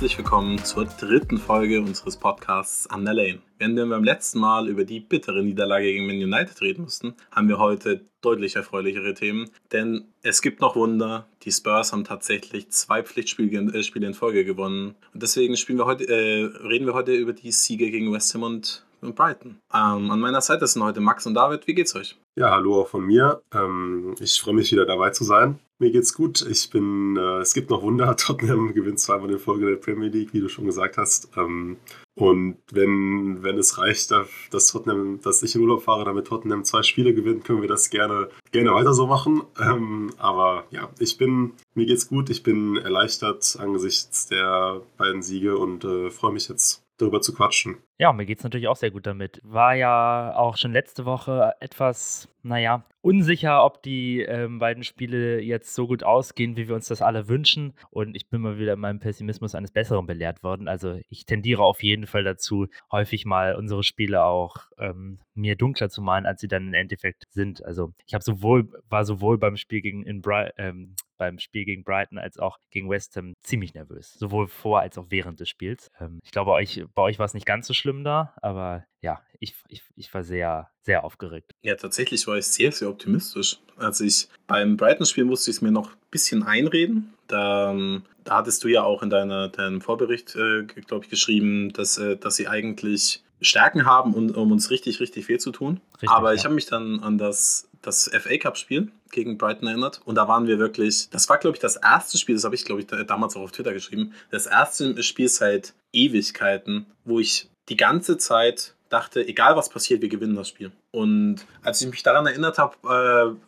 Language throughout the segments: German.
herzlich willkommen zur dritten Folge unseres Podcasts An der Lane. Während wir beim letzten Mal über die bittere Niederlage gegen Man United reden mussten, haben wir heute deutlich erfreulichere Themen, denn es gibt noch Wunder. Die Spurs haben tatsächlich zwei Pflichtspiele äh, in Folge gewonnen und deswegen wir heute, äh, reden wir heute über die Siege gegen West Ham und und Brighton. Ähm, an meiner Seite sind heute Max und David. Wie geht's euch? Ja, hallo auch von mir. Ähm, ich freue mich wieder dabei zu sein. Mir geht's gut. Ich bin, äh, es gibt noch Wunder. Tottenham gewinnt zweimal in Folge der Premier League, wie du schon gesagt hast. Ähm, und wenn, wenn es reicht, dass Tottenham, dass ich in Urlaub fahre, damit Tottenham zwei Spiele gewinnt, können wir das gerne, gerne weiter so machen. Ähm, aber ja, ich bin, mir geht's gut. Ich bin erleichtert angesichts der beiden Siege und äh, freue mich jetzt darüber zu quatschen. Ja, mir geht es natürlich auch sehr gut damit. War ja auch schon letzte Woche etwas, naja, unsicher, ob die ähm, beiden Spiele jetzt so gut ausgehen, wie wir uns das alle wünschen. Und ich bin mal wieder in meinem Pessimismus eines Besseren belehrt worden. Also ich tendiere auf jeden Fall dazu, häufig mal unsere Spiele auch ähm, mir dunkler zu malen, als sie dann im Endeffekt sind. Also ich habe sowohl, war sowohl beim Spiel gegen in ähm, beim Spiel gegen Brighton als auch gegen West Ham ziemlich nervös. Sowohl vor als auch während des Spiels. Ähm, ich glaube, euch, bei euch war es nicht ganz so schlimm da, aber ja, ich, ich, ich war sehr, sehr aufgeregt. Ja, tatsächlich war ich sehr, sehr optimistisch. Also ich beim Brighton-Spiel musste ich es mir noch ein bisschen einreden. Da, ähm, da hattest du ja auch in deiner, deinem Vorbericht, äh, glaube ich, geschrieben, dass, äh, dass sie eigentlich Stärken haben, um, um uns richtig, richtig viel zu tun. Richtig, Aber ich habe mich dann an das, das FA Cup-Spiel gegen Brighton erinnert. Und da waren wir wirklich, das war, glaube ich, das erste Spiel, das habe ich, glaube ich, damals auch auf Twitter geschrieben, das erste Spiel seit Ewigkeiten, wo ich die ganze Zeit dachte, egal was passiert, wir gewinnen das Spiel. Und als ich mich daran erinnert habe,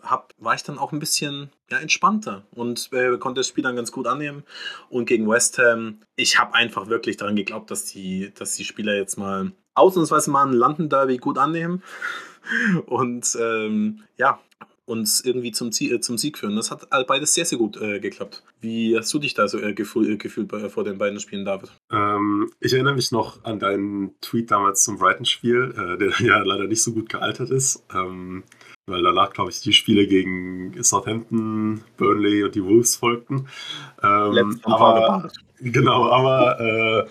äh, hab, war ich dann auch ein bisschen ja, entspannter und äh, konnte das Spiel dann ganz gut annehmen. Und gegen West Ham, ich habe einfach wirklich daran geglaubt, dass die, dass die Spieler jetzt mal ausnahmsweise mal ein London Derby gut annehmen. Und ähm, ja, uns irgendwie zum, Ziel, äh, zum Sieg führen. Das hat beides sehr, sehr gut äh, geklappt. Wie hast du dich da so äh, gefühl, äh, gefühlt bei, vor den beiden Spielen, David? Ähm, ich erinnere mich noch an deinen Tweet damals zum Brighton-Spiel, äh, der ja leider nicht so gut gealtert ist. Ähm, weil danach, glaube ich, die Spiele gegen Southampton, Burnley und die Wolves folgten. Ähm, aber, genau, aber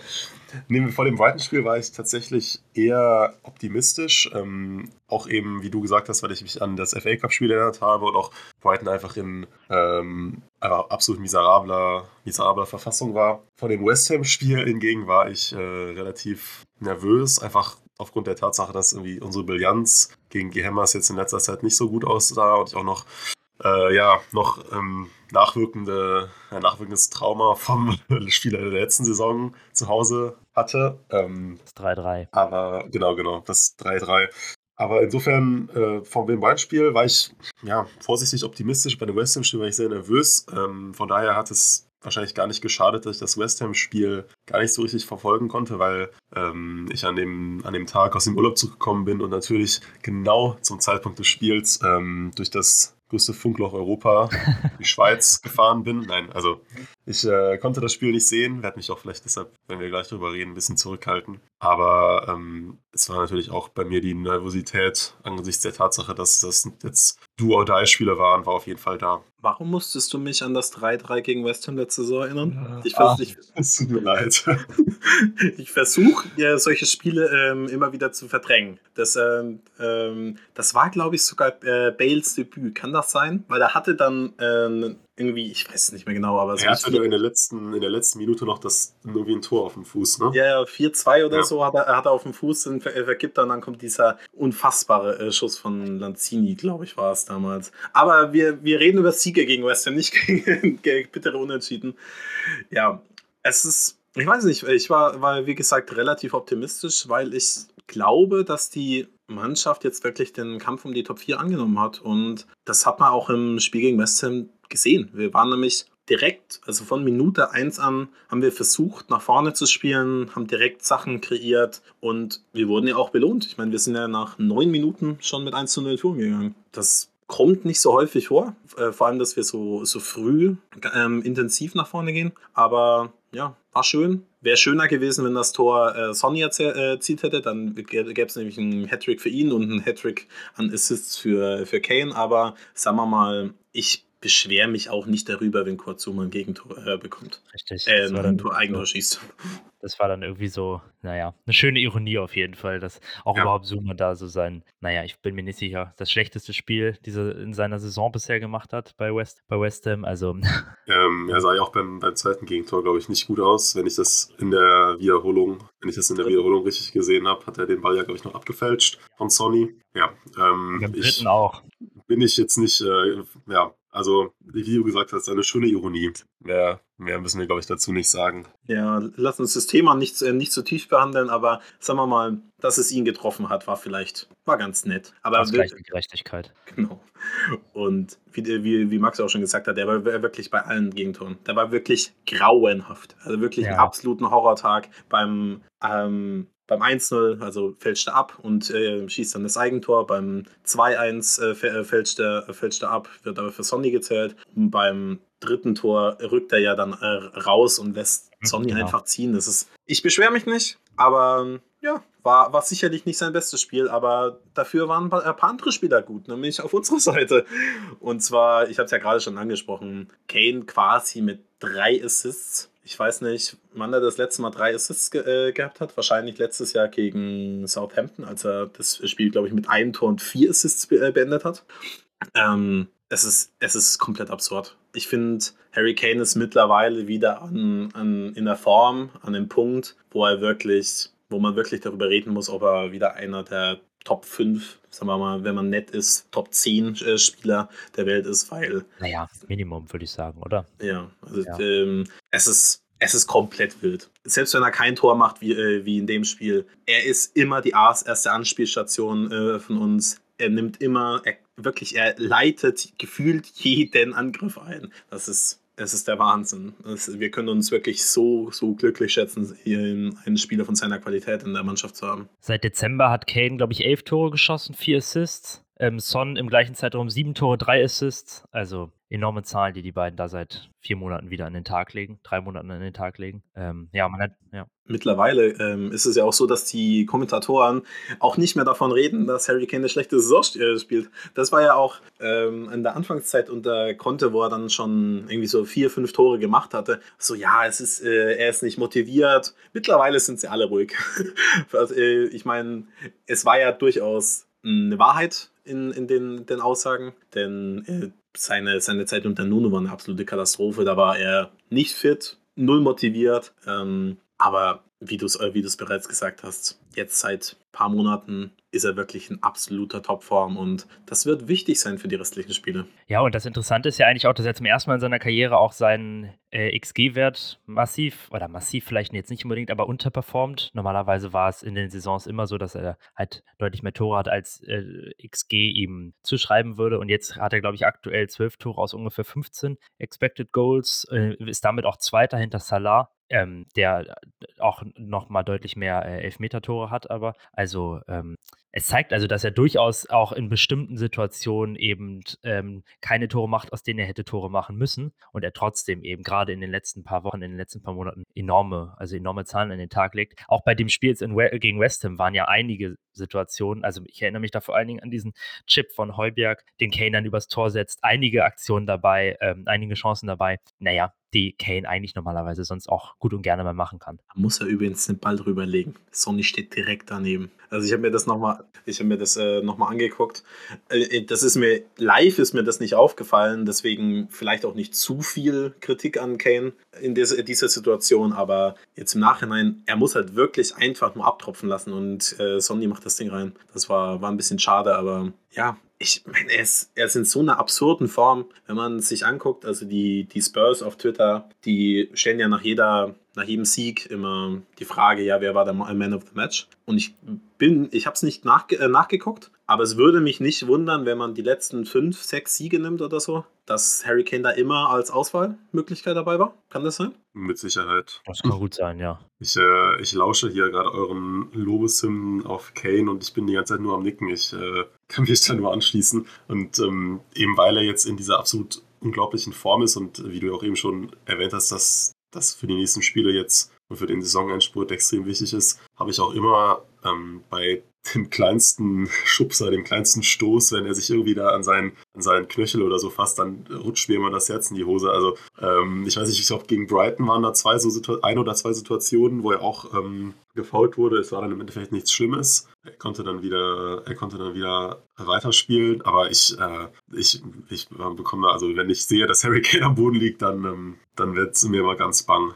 äh, vor dem Brighton-Spiel war ich tatsächlich eher optimistisch. Ähm, auch eben, wie du gesagt hast, weil ich mich an das FA Cup-Spiel erinnert habe und auch Brighton einfach in ähm, absolut miserabler, miserabler Verfassung war. Vor dem West Ham-Spiel hingegen war ich äh, relativ nervös, einfach aufgrund der Tatsache, dass irgendwie unsere Brillanz gegen Gehammers jetzt in letzter Zeit nicht so gut aussah und ich auch noch äh, ja, noch ähm, nachwirkende, ein nachwirkendes Trauma vom Spieler der letzten Saison zu Hause hatte. Ähm, das 3-3. Aber genau, genau, das 3-3. Aber insofern, äh, vom Wim-Wein-Spiel war ich ja, vorsichtig optimistisch. Bei dem West Ham-Spiel war ich sehr nervös. Ähm, von daher hat es wahrscheinlich gar nicht geschadet, dass ich das West Ham-Spiel gar nicht so richtig verfolgen konnte, weil ähm, ich an dem, an dem Tag aus dem Urlaub zurückgekommen bin und natürlich genau zum Zeitpunkt des Spiels ähm, durch das größte Funkloch Europa, die Schweiz, gefahren bin. Nein, also ich äh, konnte das Spiel nicht sehen, werde mich auch vielleicht deshalb, wenn wir gleich drüber reden, ein bisschen zurückhalten. Aber ähm, es war natürlich auch bei mir die Nervosität angesichts der Tatsache, dass das jetzt Do-or-Die-Spiele waren, war auf jeden Fall da. Warum musstest du mich an das 3-3 gegen West Ham letzte Saison erinnern? Ich ah, ich, es tut mir leid. ich versuche, ja, solche Spiele ähm, immer wieder zu verdrängen. Das, ähm, ähm, das war, glaube ich, sogar äh, Bales Debüt. Kann das sein? Weil er hatte dann ähm, irgendwie, ich weiß es nicht mehr genau, aber so. Er hatte in der, letzten, in der letzten Minute noch das irgendwie ein Tor auf dem Fuß, ne? Ja, 4-2 oder ja. so hat er, hat er auf dem Fuß, dann vergibt er und dann kommt dieser unfassbare äh, Schuss von Lanzini, glaube ich, war es damals. Aber wir, wir reden über Siege gegen West Ham, nicht gegen, gegen bittere Unentschieden. Ja, es ist, ich weiß nicht, ich war, war wie gesagt relativ optimistisch, weil ich glaube, dass die Mannschaft jetzt wirklich den Kampf um die Top 4 angenommen hat. Und das hat man auch im Spiel gegen West Ham gesehen. Wir waren nämlich direkt, also von Minute 1 an, haben wir versucht, nach vorne zu spielen, haben direkt Sachen kreiert und wir wurden ja auch belohnt. Ich meine, wir sind ja nach neun Minuten schon mit 1 zu 0 Touren gegangen. Das kommt nicht so häufig vor, äh, vor allem, dass wir so, so früh ähm, intensiv nach vorne gehen. Aber ja, war schön. Wäre schöner gewesen, wenn das Tor äh, Sonny erzielt hätte. Dann gäbe es nämlich einen Hattrick für ihn und einen Hattrick an Assists für, für Kane. Aber sagen wir mal, ich beschwere mich auch nicht darüber, wenn Kurt Zuma ein Gegentor äh, bekommt. Richtig. Äh, das war ein dann Tor, Eigentor so, schießt. das war dann irgendwie so, naja, eine schöne Ironie auf jeden Fall, dass auch Ja. überhaupt Zuma da so sein, naja, ich bin mir nicht sicher, das schlechteste Spiel, diese in seiner Saison bisher gemacht hat bei West, bei West Ham. Also Ähm, er sah ja auch beim, beim zweiten Gegentor, glaube ich, nicht gut aus. Wenn ich das in der Wiederholung, wenn ich das in der Wiederholung richtig gesehen habe, hat er den Ball ja, glaube ich, noch abgefälscht von Sonny. Ja, ähm, beim ich, dritten auch. bin ich jetzt nicht, äh, ja, also wie du gesagt hast, eine schöne Ironie. Mehr, mehr müssen wir, glaube ich, dazu nicht sagen. Ja, lass uns das Thema nicht, äh, nicht zu tief behandeln, aber sagen wir mal, dass es ihn getroffen hat, war vielleicht, war ganz nett. Aber die Gerechtigkeit. Genau. Und wie, wie, wie Max auch schon gesagt hat, der war wirklich bei allen Gegentoren. Der war wirklich grauenhaft. Also wirklich Ja. einen absoluten Horrortag beim, ähm, beim 1-0, also fälscht er ab und äh, schießt dann das Eigentor. Beim 2-1 äh, äh, fälscht, er, fälscht er ab, wird aber für Sonny gezählt. Und beim dritten Tor rückt er ja dann äh, raus und lässt Mhm, Sonny genau. einfach ziehen. Das ist, ich beschwere mich nicht, aber ja, war, war sicherlich nicht sein bestes Spiel, aber dafür waren ein paar, ein paar andere Spieler gut, nämlich auf unserer Seite. Und zwar, ich habe es ja gerade schon angesprochen, Kane quasi mit drei Assists. Ich weiß nicht, wann er das letzte Mal drei Assists ge äh, gehabt hat. Wahrscheinlich letztes Jahr gegen Southampton, als er das Spiel, glaube ich, mit einem Tor und vier Assists be äh, beendet hat. Ähm, es, ist, es ist komplett absurd. Ich finde, Harry Kane ist mittlerweile wieder an, an, in der Form, an dem Punkt, wo er wirklich, wo man wirklich darüber reden muss, ob er wieder einer der Top 5, sagen wir mal, wenn man nett ist, Top 10 äh, Spieler der Welt ist, weil Naja, Minimum würde ich sagen, oder? ja, also Ja. Ähm, es ist es ist komplett wild. Selbst wenn er kein Tor macht, wie, äh, wie in dem Spiel, er ist immer die Ars- erste Anspielstation äh, von uns. Er nimmt immer, er, wirklich, er leitet gefühlt jeden Angriff ein. Das ist, das ist der Wahnsinn. Das, wir können uns wirklich so, so glücklich schätzen, hier einen Spieler von seiner Qualität in der Mannschaft zu haben. Seit Dezember hat Kane, glaube ich, elf Tore geschossen, vier Assists. Ähm, Son im gleichen Zeitraum sieben Tore, drei Assists. Also enorme Zahlen, die die beiden da seit vier Monaten wieder an den Tag legen, drei Monaten an den Tag legen. Ähm, ja, man hat, ja. Mittlerweile ähm, ist es ja auch so, dass die Kommentatoren auch nicht mehr davon reden, dass Harry Kane eine schlechte Saison äh, spielt. Das war ja auch ähm, in der Anfangszeit unter Conte, wo er dann schon irgendwie so vier, fünf Tore gemacht hatte. So, ja, es ist, äh, er ist nicht motiviert. Mittlerweile sind sie alle ruhig. äh, ich meine, es war ja durchaus eine Wahrheit in, in den, den Aussagen, denn äh, seine, seine Zeit unter Nuno war eine absolute Katastrophe. Da war er nicht fit, null motiviert. Ähm, aber wie du es äh, wie bereits gesagt hast, jetzt seit ein paar Monaten ist er wirklich in absoluter Topform und das wird wichtig sein für die restlichen Spiele. Ja, und das Interessante ist ja eigentlich auch, dass er zum ersten Mal in seiner Karriere auch seinen äh, XG-Wert massiv, oder massiv vielleicht jetzt nicht unbedingt, aber unterperformt. Normalerweise war es in den Saisons immer so, dass er halt deutlich mehr Tore hat, als äh, XG ihm zuschreiben würde. Und jetzt hat er, glaube ich, aktuell zwölf Tore aus ungefähr 15 Expected Goals, äh, ist damit auch Zweiter hinter Salah. Ähm, der auch nochmal deutlich mehr äh, Elfmeter-Tore hat, aber also ähm, es zeigt also, dass er durchaus auch in bestimmten Situationen eben ähm, keine Tore macht, aus denen er hätte Tore machen müssen und er trotzdem eben gerade in den letzten paar Wochen, in den letzten paar Monaten enorme, also enorme Zahlen an den Tag legt. Auch bei dem Spiel jetzt We gegen West Ham waren ja einige Situationen, also ich erinnere mich da vor allen Dingen an diesen Chip von Heuberg, den Kane dann übers Tor setzt, einige Aktionen dabei, ähm, einige Chancen dabei. Naja, die Kane eigentlich normalerweise sonst auch gut und gerne mal machen kann. Muss er übrigens den Ball drüber legen. Sonny steht direkt daneben. Also ich habe mir das nochmal, ich habe mir das äh, nochmal angeguckt. Äh, das ist mir, live ist mir das nicht aufgefallen, deswegen vielleicht auch nicht zu viel Kritik an Kane in dieser, dieser Situation, aber jetzt im Nachhinein, er muss halt wirklich einfach nur abtropfen lassen und äh, Sonny macht das Ding rein. Das war, war ein bisschen schade, aber ja, ich meine, er ist, er ist in so einer absurden Form, wenn man sich anguckt, also die, die Spurs auf Twitter, die stellen ja nach jeder, nach jedem Sieg immer die Frage, ja, wer war der Man of the Match? Und ich bin, ich habe es nicht nachge äh, nachgeguckt, aber es würde mich nicht wundern, wenn man die letzten fünf, sechs Siege nimmt oder so, dass Harry Kane da immer als Auswahlmöglichkeit dabei war. Kann das sein? Mit Sicherheit. Das kann gut sein, ja. Ich, äh, ich lausche hier gerade euren Lobeshymnen auf Kane und ich bin die ganze Zeit nur am Nicken. Ich äh, kann mich da nur anschließen. Und ähm, eben weil er jetzt in dieser absolut unglaublichen Form ist und wie du auch eben schon erwähnt hast, dass das für die nächsten Spiele jetzt und für den Saisonendspurt extrem wichtig ist, habe ich auch immer ähm, bei dem kleinsten Schubser, dem kleinsten Stoß, wenn er sich irgendwie da an seinen, an seinen Knöchel oder so fasst, dann rutscht mir immer das Herz in die Hose. Also ähm, ich weiß nicht, ich glaube gegen Brighton waren da zwei so ein oder zwei Situationen, wo er auch ähm, gefault wurde. Es war dann im Endeffekt nichts Schlimmes. Er konnte dann wieder, er konnte dann wieder weiterspielen, aber ich, äh, ich, ich bekomme, also wenn ich sehe, dass Harry Kane am Boden liegt, dann, ähm, dann wird es mir mal ganz bang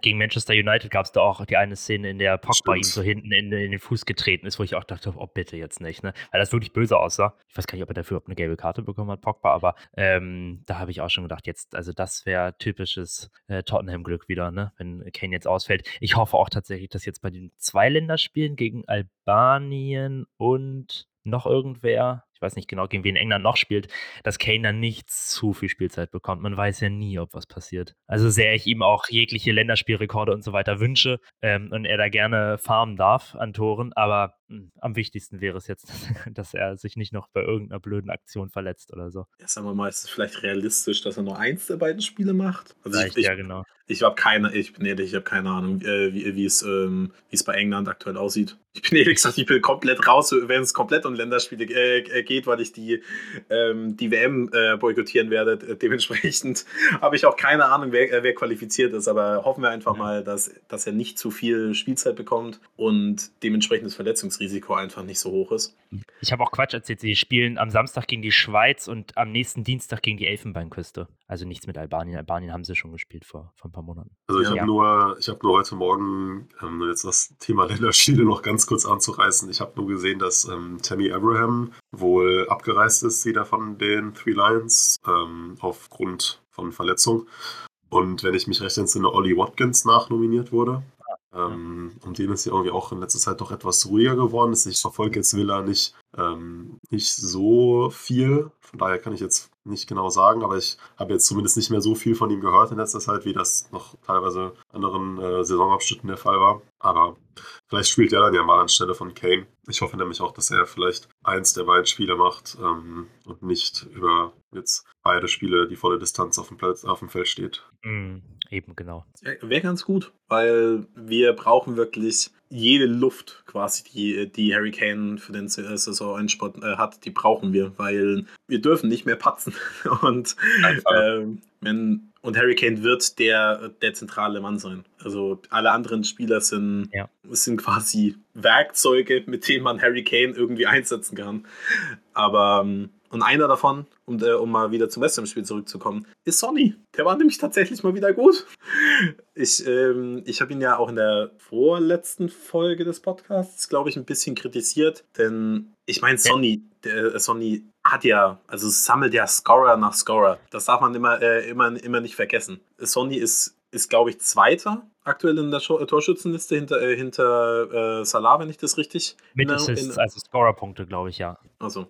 gegen Manchester United gab es da auch die eine Szene, in der Pogba ihm so hinten in, in, den Fuß getreten ist, wo ich auch dachte, oh bitte jetzt nicht, ne? Weil das wirklich böse aussah. Ich weiß gar nicht, ob er dafür eine gelbe Karte bekommen hat, Pogba, aber ähm, da habe ich auch schon gedacht, jetzt, also das wäre typisches äh, Tottenham-Glück wieder, ne? Wenn Kane jetzt ausfällt. Ich hoffe auch tatsächlich, dass jetzt bei den zwei Länderspielen gegen Albanien und noch irgendwer, weiß nicht genau, gegen wen England noch spielt, dass Kane dann nicht zu viel Spielzeit bekommt. Man weiß ja nie, ob was passiert. Also sehr ich ihm auch jegliche Länderspielrekorde und so weiter wünsche ähm, und er da gerne farmen darf an Toren, aber am wichtigsten wäre es jetzt, dass er sich nicht noch bei irgendeiner blöden Aktion verletzt oder so. Ja, sagen wir mal, ist es vielleicht realistisch, dass er nur eins der beiden Spiele macht? Also vielleicht, ich, ja, genau. Ich habe keine, ich bin ehrlich, ich habe keine Ahnung, äh, wie, wie, es, ähm, wie es bei England aktuell aussieht. Ich bin ehrlich gesagt, ich bin komplett raus, wenn es komplett um Länderspiele äh, äh geht, weil ich die, ähm, die WM äh, boykottieren werde. Dementsprechend habe ich auch keine Ahnung, wer, äh, wer qualifiziert ist. Aber hoffen wir einfach ja. mal, dass, dass er nicht zu viel Spielzeit bekommt und dementsprechend das Verletzungsrisiko einfach nicht so hoch ist. Ich habe auch Quatsch erzählt. Sie spielen am Samstag gegen die Schweiz und am nächsten Dienstag gegen die Elfenbeinküste. Also nichts mit Albanien. Albanien haben sie schon gespielt vor, vor ein paar Monaten. Also ich ja. habe nur, hab nur heute Morgen, ähm, jetzt das Thema Länderspiele noch ganz kurz anzureißen, ich habe nur gesehen, dass ähm, Tammy Abraham wohl abgereist ist, wieder von den Three Lions, ähm, aufgrund von Verletzung. Und wenn ich mich recht entsinne, Ollie Watkins nachnominiert wurde. Ähm, um den ist ja irgendwie auch in letzter Zeit doch etwas ruhiger geworden. Ich verfolge jetzt Villa nicht, ähm, nicht so viel. Von daher kann ich jetzt nicht genau sagen, aber ich habe jetzt zumindest nicht mehr so viel von ihm gehört in letzter Zeit, wie das noch teilweise anderen äh, Saisonabschnitten der Fall war. Aber vielleicht spielt er dann ja mal anstelle von Kane. Ich hoffe nämlich auch, dass er vielleicht eins der beiden Spiele macht ähm, und nicht über jetzt beide Spiele die volle Distanz auf dem, Platz, auf dem Feld steht. Mm, eben, genau. Wäre ganz gut, weil wir brauchen wirklich jede Luft quasi, die, die Harry Kane für den Saison-Endsport äh, hat, die brauchen wir, weil wir dürfen nicht mehr patzen. Und, äh, wenn, und Harry Kane wird der, der zentrale Mann sein. Also alle anderen Spieler sind, ja. sind quasi Werkzeuge, mit denen man Harry Kane irgendwie einsetzen kann. Aber ähm, und einer davon, um, äh, um mal wieder zum West Ham-Spiel zurückzukommen, ist Sonny. Der war nämlich tatsächlich mal wieder gut. Ich, ähm, ich habe ihn ja auch in der vorletzten Folge des Podcasts, glaube ich, ein bisschen kritisiert. Denn ich meine, Sonny, der, äh, Sonny hat ja, also sammelt ja Scorer nach Scorer. Das darf man immer, äh, immer, immer nicht vergessen. Sonny ist, ist glaube ich, Zweiter aktuell in der Torschützenliste hinter, äh, hinter äh, Salah, wenn ich das richtig. Mit Assists, also Scorerpunkte, glaube ich, ja. Also,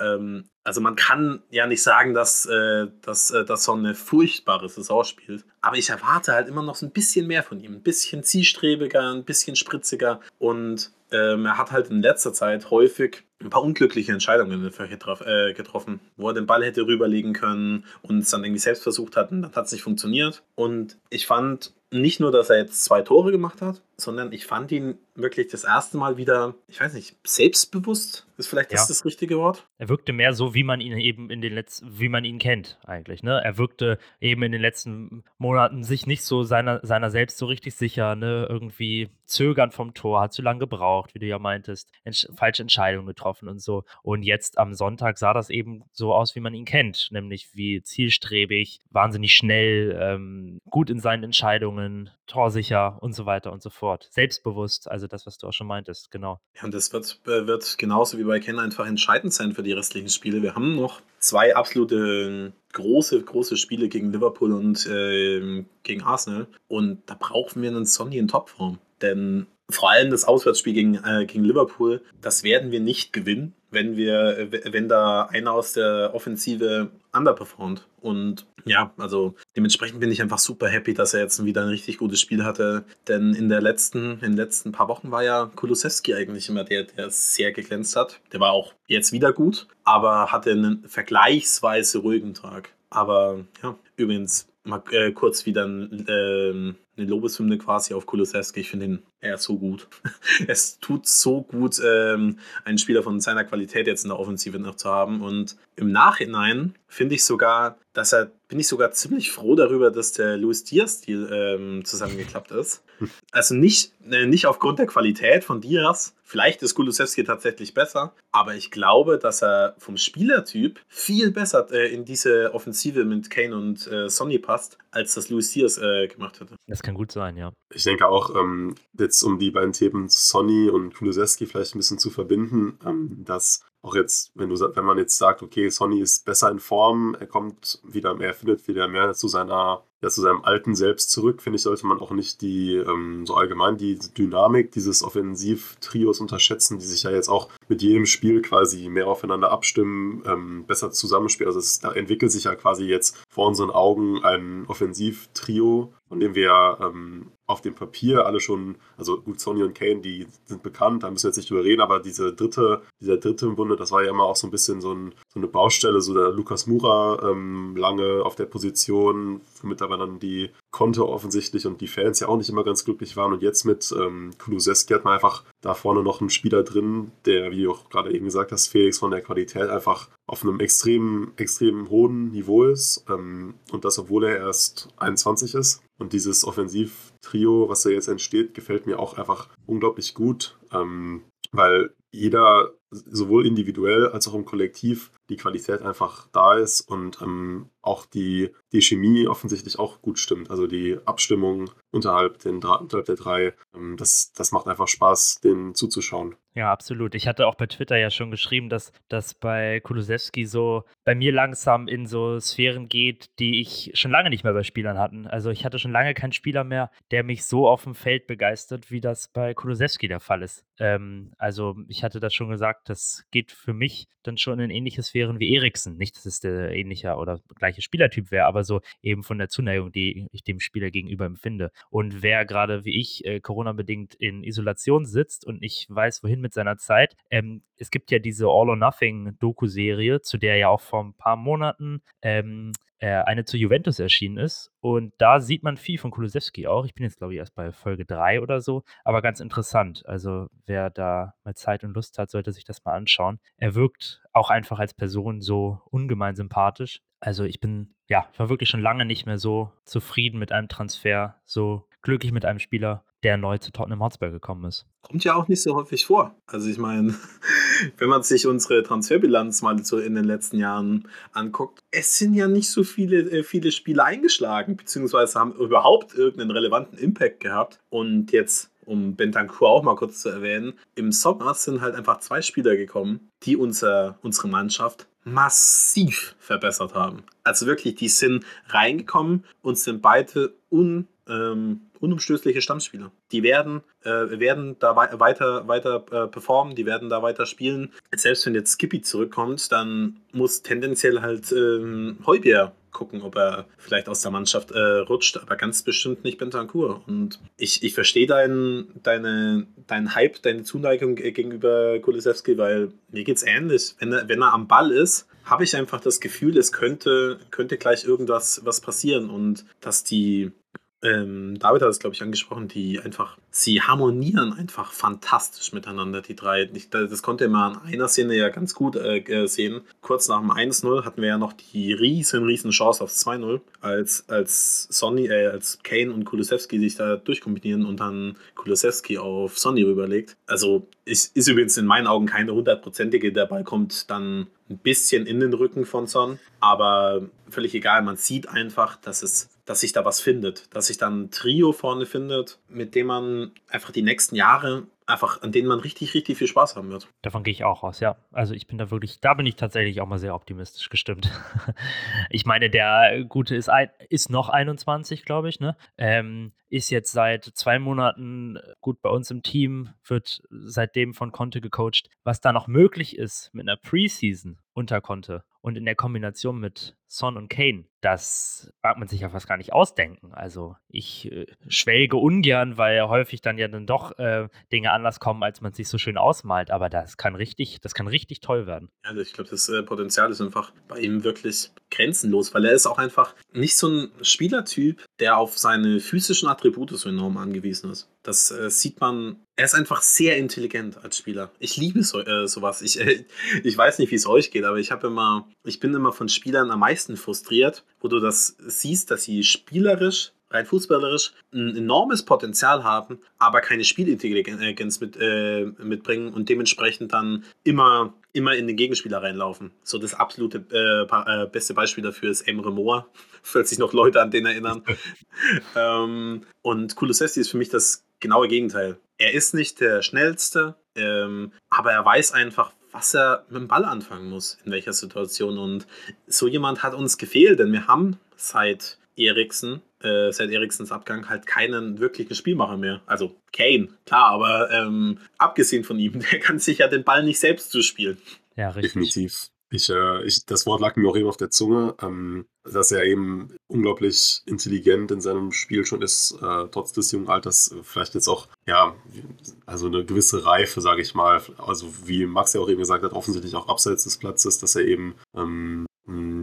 ähm, also man kann ja nicht sagen, dass, äh, dass, äh, dass Son eine furchtbare Saison spielt, aber ich erwarte halt immer noch so ein bisschen mehr von ihm. Ein bisschen zielstrebiger, ein bisschen spritziger und ähm, er hat halt in letzter Zeit häufig ein paar unglückliche Entscheidungen äh, getroffen, wo er den Ball hätte rüberlegen können und es dann irgendwie selbst versucht hat und dann hat es nicht funktioniert. Und ich fand nicht nur, dass er jetzt zwei Tore gemacht hat, sondern ich fand ihn wirklich das erste Mal wieder, ich weiß nicht, selbstbewusst ist vielleicht das, ja. das richtige Wort. Er wirkte mehr so, wie man ihn eben in den letzten, wie man ihn kennt eigentlich. Ne? Er wirkte eben in den letzten Monaten sich nicht so seiner, seiner selbst so richtig sicher, ne? irgendwie zögern vom Tor, hat zu lange gebraucht, wie du ja meintest, Entsch falsche Entscheidungen getroffen und so. Und jetzt am Sonntag sah das eben so aus, wie man ihn kennt, nämlich wie zielstrebig, wahnsinnig schnell, ähm, gut in seinen Entscheidungen, torsicher und so weiter und so fort. Selbstbewusst, also das, was du auch schon meintest, genau. Ja, und das wird, äh, wird genauso wie bei Ken einfach entscheidend sein für die restlichen Spiele. Wir haben noch zwei absolute ähm, große, große Spiele gegen Liverpool und äh, gegen Arsenal. Und da brauchen wir einen Sonny in Topform. Denn vor allem das Auswärtsspiel gegen, äh, gegen Liverpool, das werden wir nicht gewinnen, wenn wir, wenn da einer aus der Offensive underperformt. Und ja, also dementsprechend bin ich einfach super happy, dass er jetzt wieder ein richtig gutes Spiel hatte. Denn in der letzten, in den letzten paar Wochen war ja Kulusewski eigentlich immer der, der sehr geglänzt hat. Der war auch jetzt wieder gut, aber hatte einen vergleichsweise ruhigen Tag. Aber ja, übrigens, mal äh, kurz wieder ein, äh, eine Lobeshymne quasi auf Kulusewski. Ich finde ihn er ist so gut. es tut so gut, ähm, einen Spieler von seiner Qualität jetzt in der Offensive noch zu haben. Und im Nachhinein finde ich sogar, dass er, bin ich sogar ziemlich froh darüber, dass der Luis Diaz-Stil ähm, zusammengeklappt ist. Also nicht, äh, nicht aufgrund der Qualität von Diaz. Vielleicht ist Kulusewski tatsächlich besser, aber ich glaube, dass er vom Spielertyp viel besser äh, in diese Offensive mit Kane und äh, Sonny passt, als das Luis Diaz gemacht hätte. Das kann gut sein, ja. Ich denke auch, ähm, jetzt um die beiden Themen Sonny und Kulusewski vielleicht ein bisschen zu verbinden, ähm, dass auch jetzt, wenn du wenn man jetzt sagt, okay, Sonny ist besser in Form, er kommt wieder, er findet wieder mehr zu seiner ja, zu seinem alten Selbst zurück, finde ich, sollte man auch nicht die, ähm, so allgemein die Dynamik dieses Offensiv-Trios unterschätzen, die sich ja jetzt auch mit jedem Spiel quasi mehr aufeinander abstimmen, ähm, besser zusammenspielen. Also es, da entwickelt sich ja quasi jetzt vor unseren Augen ein Offensiv-Trio, von dem wir ähm, auf dem Papier alle schon, also gut, Sony und Kane, die sind bekannt, da müssen wir jetzt nicht drüber reden, aber diese dritte, dieser dritte im Bunde, das war ja immer auch so ein bisschen so, ein, so eine Baustelle, so der Lukas Mura ähm, lange auf der Position, womit aber dann die Konto offensichtlich und die Fans ja auch nicht immer ganz glücklich waren. Und jetzt mit ähm, Kulusewski hat man einfach da vorne noch einen Spieler drin, der, wie du auch gerade eben gesagt hast, Felix von der Qualität einfach auf einem extrem, extrem hohen Niveau ist. Ähm, und das, obwohl er erst 21 ist. Und dieses Offensivtrio, was da jetzt entsteht, gefällt mir auch einfach unglaublich gut, ähm, weil jeder sowohl individuell als auch im Kollektiv die Qualität einfach da ist und ähm, auch die, die Chemie offensichtlich auch gut stimmt. Also die Abstimmung unterhalb, den, unterhalb der drei, ähm, das, das macht einfach Spaß, denen zuzuschauen. Ja, absolut. Ich hatte auch bei Twitter ja schon geschrieben, dass das bei Kulusewski so bei mir langsam in so Sphären geht, die ich schon lange nicht mehr bei Spielern hatten. Also ich hatte schon lange keinen Spieler mehr, der mich so auf dem Feld begeistert, wie das bei Kulusewski der Fall ist. Ähm, also ich hatte das schon gesagt, das geht für mich dann schon in ähnliche Sphären wie Eriksen. Nicht, dass es der ähnliche oder gleiche Spielertyp wäre, aber so eben von der Zuneigung, die ich dem Spieler gegenüber empfinde. Und wer gerade wie ich äh, Corona-bedingt in Isolation sitzt und nicht weiß, wohin mit seiner Zeit. Ähm, es gibt ja diese All or Nothing Doku-Serie, zu der ja auch vor ein paar Monaten ähm, äh, eine zu Juventus erschienen ist. Und da sieht man viel von Kulusewski auch. Ich bin jetzt, glaube ich, erst bei Folge 3 oder so, aber ganz interessant. Also, wer da mal Zeit und Lust hat, sollte sich das mal anschauen. Er wirkt auch einfach als Person so ungemein sympathisch. Also, ich bin, ja, war wirklich schon lange nicht mehr so zufrieden mit einem Transfer, so glücklich mit einem Spieler, der neu zu Tottenham Hotspur gekommen ist. Kommt ja auch nicht so häufig vor. Also ich meine, wenn man sich unsere Transferbilanz mal so in den letzten Jahren anguckt, es sind ja nicht so viele, äh, viele Spiele eingeschlagen, beziehungsweise haben überhaupt irgendeinen relevanten Impact gehabt. Und jetzt um Bentancur auch mal kurz zu erwähnen, im Sommer sind halt einfach zwei Spieler gekommen, die unser, unsere Mannschaft massiv verbessert haben. Also wirklich, die sind reingekommen und sind beide un, ähm, unumstößliche Stammspieler. Die werden, äh, werden da wei weiter, weiter äh, performen, die werden da weiter spielen. Selbst wenn jetzt Skippy zurückkommt, dann muss tendenziell halt ähm, Heubier gucken, ob er vielleicht aus der Mannschaft äh, rutscht, aber ganz bestimmt nicht Bentancur. Und ich, ich verstehe deinen deine, dein Hype, deine Zuneigung gegenüber Kulisewski, weil mir geht es ähnlich. Wenn er, wenn er am Ball ist, habe ich einfach das Gefühl, es könnte, könnte gleich irgendwas was passieren und dass die ähm, David hat es, glaube ich, angesprochen, die einfach, sie harmonieren einfach fantastisch miteinander, die drei. Ich, das konnte man an einer Szene ja ganz gut äh, sehen. Kurz nach dem 1-0 hatten wir ja noch die riesen, riesen Chance aufs 2-0, als, als Sonny, äh, als Kane und Kulusewski sich da durchkombinieren und dann Kulusewski auf Sonny rüberlegt. Also ist, ist übrigens in meinen Augen keine hundertprozentige, der Ball kommt dann ein bisschen in den Rücken von Son, aber völlig egal, man sieht einfach, dass es dass sich da was findet, dass sich dann ein Trio vorne findet, mit dem man einfach die nächsten Jahre einfach, an denen man richtig, richtig viel Spaß haben wird. Davon gehe ich auch aus, ja. Also ich bin da wirklich, da bin ich tatsächlich auch mal sehr optimistisch gestimmt. ich meine, der Gute ist, ein, ist noch 21, glaube ich, ne? Ähm, ist jetzt seit zwei Monaten gut bei uns im Team, wird seitdem von Conte gecoacht. Was da noch möglich ist mit einer Preseason, unter konnte. Und in der Kombination mit Son und Kane, das mag man sich ja fast gar nicht ausdenken. Also ich äh, schwelge ungern, weil häufig dann ja dann doch äh, Dinge anders kommen, als man sich so schön ausmalt. Aber das kann richtig, das kann richtig toll werden. Also ich glaube, das äh, Potenzial ist einfach bei ihm wirklich grenzenlos, weil er ist auch einfach nicht so ein Spielertyp, der auf seine physischen Attribute so enorm angewiesen ist. Das äh, sieht man. Er ist einfach sehr intelligent als Spieler. Ich liebe so, äh, sowas. Ich, äh, ich weiß nicht, wie es euch geht, aber ich habe immer, ich bin immer von Spielern am meisten frustriert, wo du das siehst, dass sie spielerisch rein fußballerisch ein enormes Potenzial haben, aber keine Spielintelligenz mit, äh, mitbringen und dementsprechend dann immer, immer in den Gegenspieler reinlaufen. So das absolute äh, äh beste Beispiel dafür ist Emre Moore, falls sich noch Leute an den erinnern. ähm, und Kulusevski ist für mich das genaue Gegenteil. Er ist nicht der schnellste, ähm, aber er weiß einfach, was er mit dem Ball anfangen muss, in welcher Situation. Und so jemand hat uns gefehlt, denn wir haben seit Eriksen, äh, seit Eriksens Abgang halt keinen wirklichen Spielmacher mehr. Also Kane, klar, aber ähm, abgesehen von ihm, der kann sich ja den Ball nicht selbst zuspielen. Ja, richtig. Definitiv. Ich, äh, ich, das Wort lag mir auch eben auf der Zunge, ähm, dass er eben unglaublich intelligent in seinem Spiel schon ist, äh, trotz des jungen Alters. Vielleicht jetzt auch, ja, also eine gewisse Reife, sage ich mal. Also wie Max ja auch eben gesagt hat, offensichtlich auch abseits des Platzes, dass er eben ähm, ein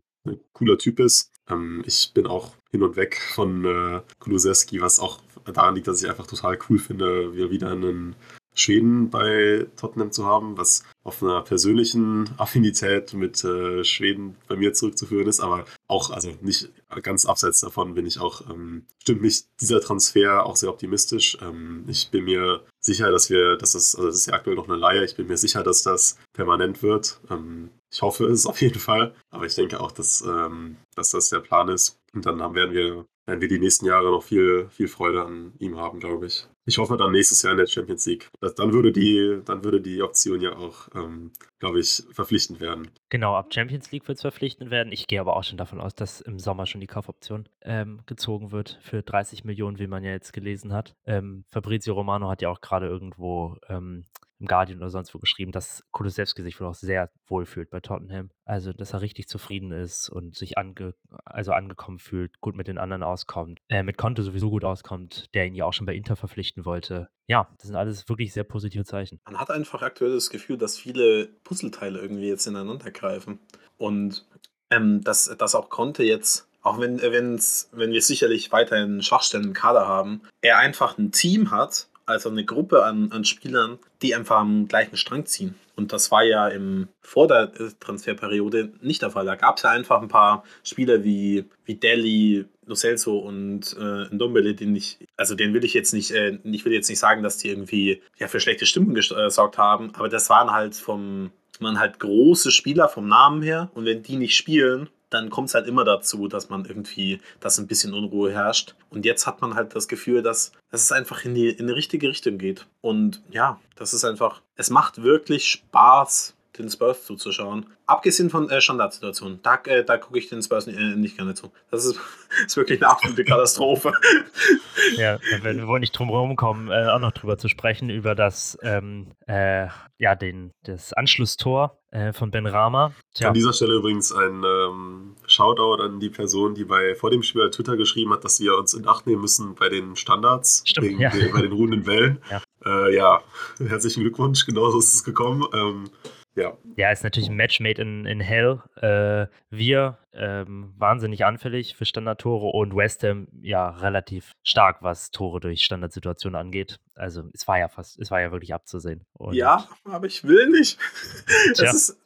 cooler Typ ist. Ähm, ich bin auch hin und weg von äh, Kulusewski, was auch daran liegt, dass ich einfach total cool finde, wie er wieder einen Schweden bei Tottenham zu haben, was auf einer persönlichen Affinität mit äh, Schweden bei mir zurückzuführen ist, aber auch, also nicht ganz abseits davon bin ich auch, ähm, stimmt mich dieser Transfer auch sehr optimistisch. Ähm, ich bin mir sicher, dass wir, dass das, also das ist ja aktuell noch eine Leihe, ich bin mir sicher, dass das permanent wird. Ähm, ich hoffe es auf jeden Fall, aber ich denke auch, dass, ähm, dass das der Plan ist. Und dann haben, werden wir werden wir die nächsten Jahre noch viel, viel Freude an ihm haben, glaube ich. Ich hoffe dann nächstes Jahr in der Champions League. Das, dann, würde die, dann würde die Option ja auch, ähm, glaube ich, verpflichtend werden. Genau, ab Champions League wird es verpflichtend werden. Ich gehe aber auch schon davon aus, dass im Sommer schon die Kaufoption ähm, gezogen wird für 30 Millionen, wie man ja jetzt gelesen hat. Ähm, Fabrizio Romano hat ja auch gerade irgendwo ähm, im Guardian oder sonst wo geschrieben, dass Kulusewski sich wohl auch sehr wohl fühlt bei Tottenham. Also, dass er richtig zufrieden ist und sich ange also angekommen fühlt, gut mit den anderen auskommt, äh, mit Conte sowieso gut auskommt, der ihn ja auch schon bei Inter verpflichten wollte. Ja, das sind alles wirklich sehr positive Zeichen. Man hat einfach aktuell das Gefühl, dass viele Puzzleteile irgendwie jetzt ineinander greifen. Und ähm, dass, dass auch Conte jetzt auch wenn, wenn's, wenn wir sicherlich weiterhin Schwachstellen im Kader haben, er einfach ein Team hat, also eine Gruppe an, an Spielern, die einfach am gleichen Strang ziehen. Und das war ja im, vor der Transferperiode nicht der Fall. Da gab es ja einfach ein paar Spieler wie, wie Delhi, Lo Celso und äh, Ndombele, den ich, also den will ich jetzt nicht, äh, ich will jetzt nicht sagen, dass die irgendwie ja, für schlechte Stimmen gesorgt haben, aber das waren halt vom, man halt große Spieler vom Namen her und wenn die nicht spielen, dann kommt es halt immer dazu, dass man irgendwie, dass ein bisschen Unruhe herrscht. Und jetzt hat man halt das Gefühl, dass, dass es einfach in die, in die richtige Richtung geht. Und ja, das ist einfach, es macht wirklich Spaß, den Spurs zuzuschauen. Abgesehen von äh, Standardsituationen. Da, äh, da gucke ich den Spurs nicht, äh, nicht gerne zu. Das ist, ist wirklich eine absolute Katastrophe. ja, wir wollen nicht drum herum kommen, äh, auch noch drüber zu sprechen, über das, ähm, äh, ja, den, das Anschlusstor äh, von Ben Rama. Tja. An dieser Stelle übrigens ein ähm, Shoutout an die Person, die bei, vor dem Spiel bei Twitter geschrieben hat, dass wir uns in Acht nehmen müssen bei den Standards, Stimmt, wegen, ja. bei den ruhenden Wellen. Ja. ja, herzlichen Glückwunsch, genau so ist es gekommen. Ähm, ja. Ja, ist natürlich ein Match made in, in hell. Äh, wir ähm, wahnsinnig anfällig für Standardtore und West Ham ja relativ stark, was Tore durch Standardsituationen angeht. Also es war ja fast, es war ja wirklich abzusehen. Und ja, aber ich will nicht. es, ist,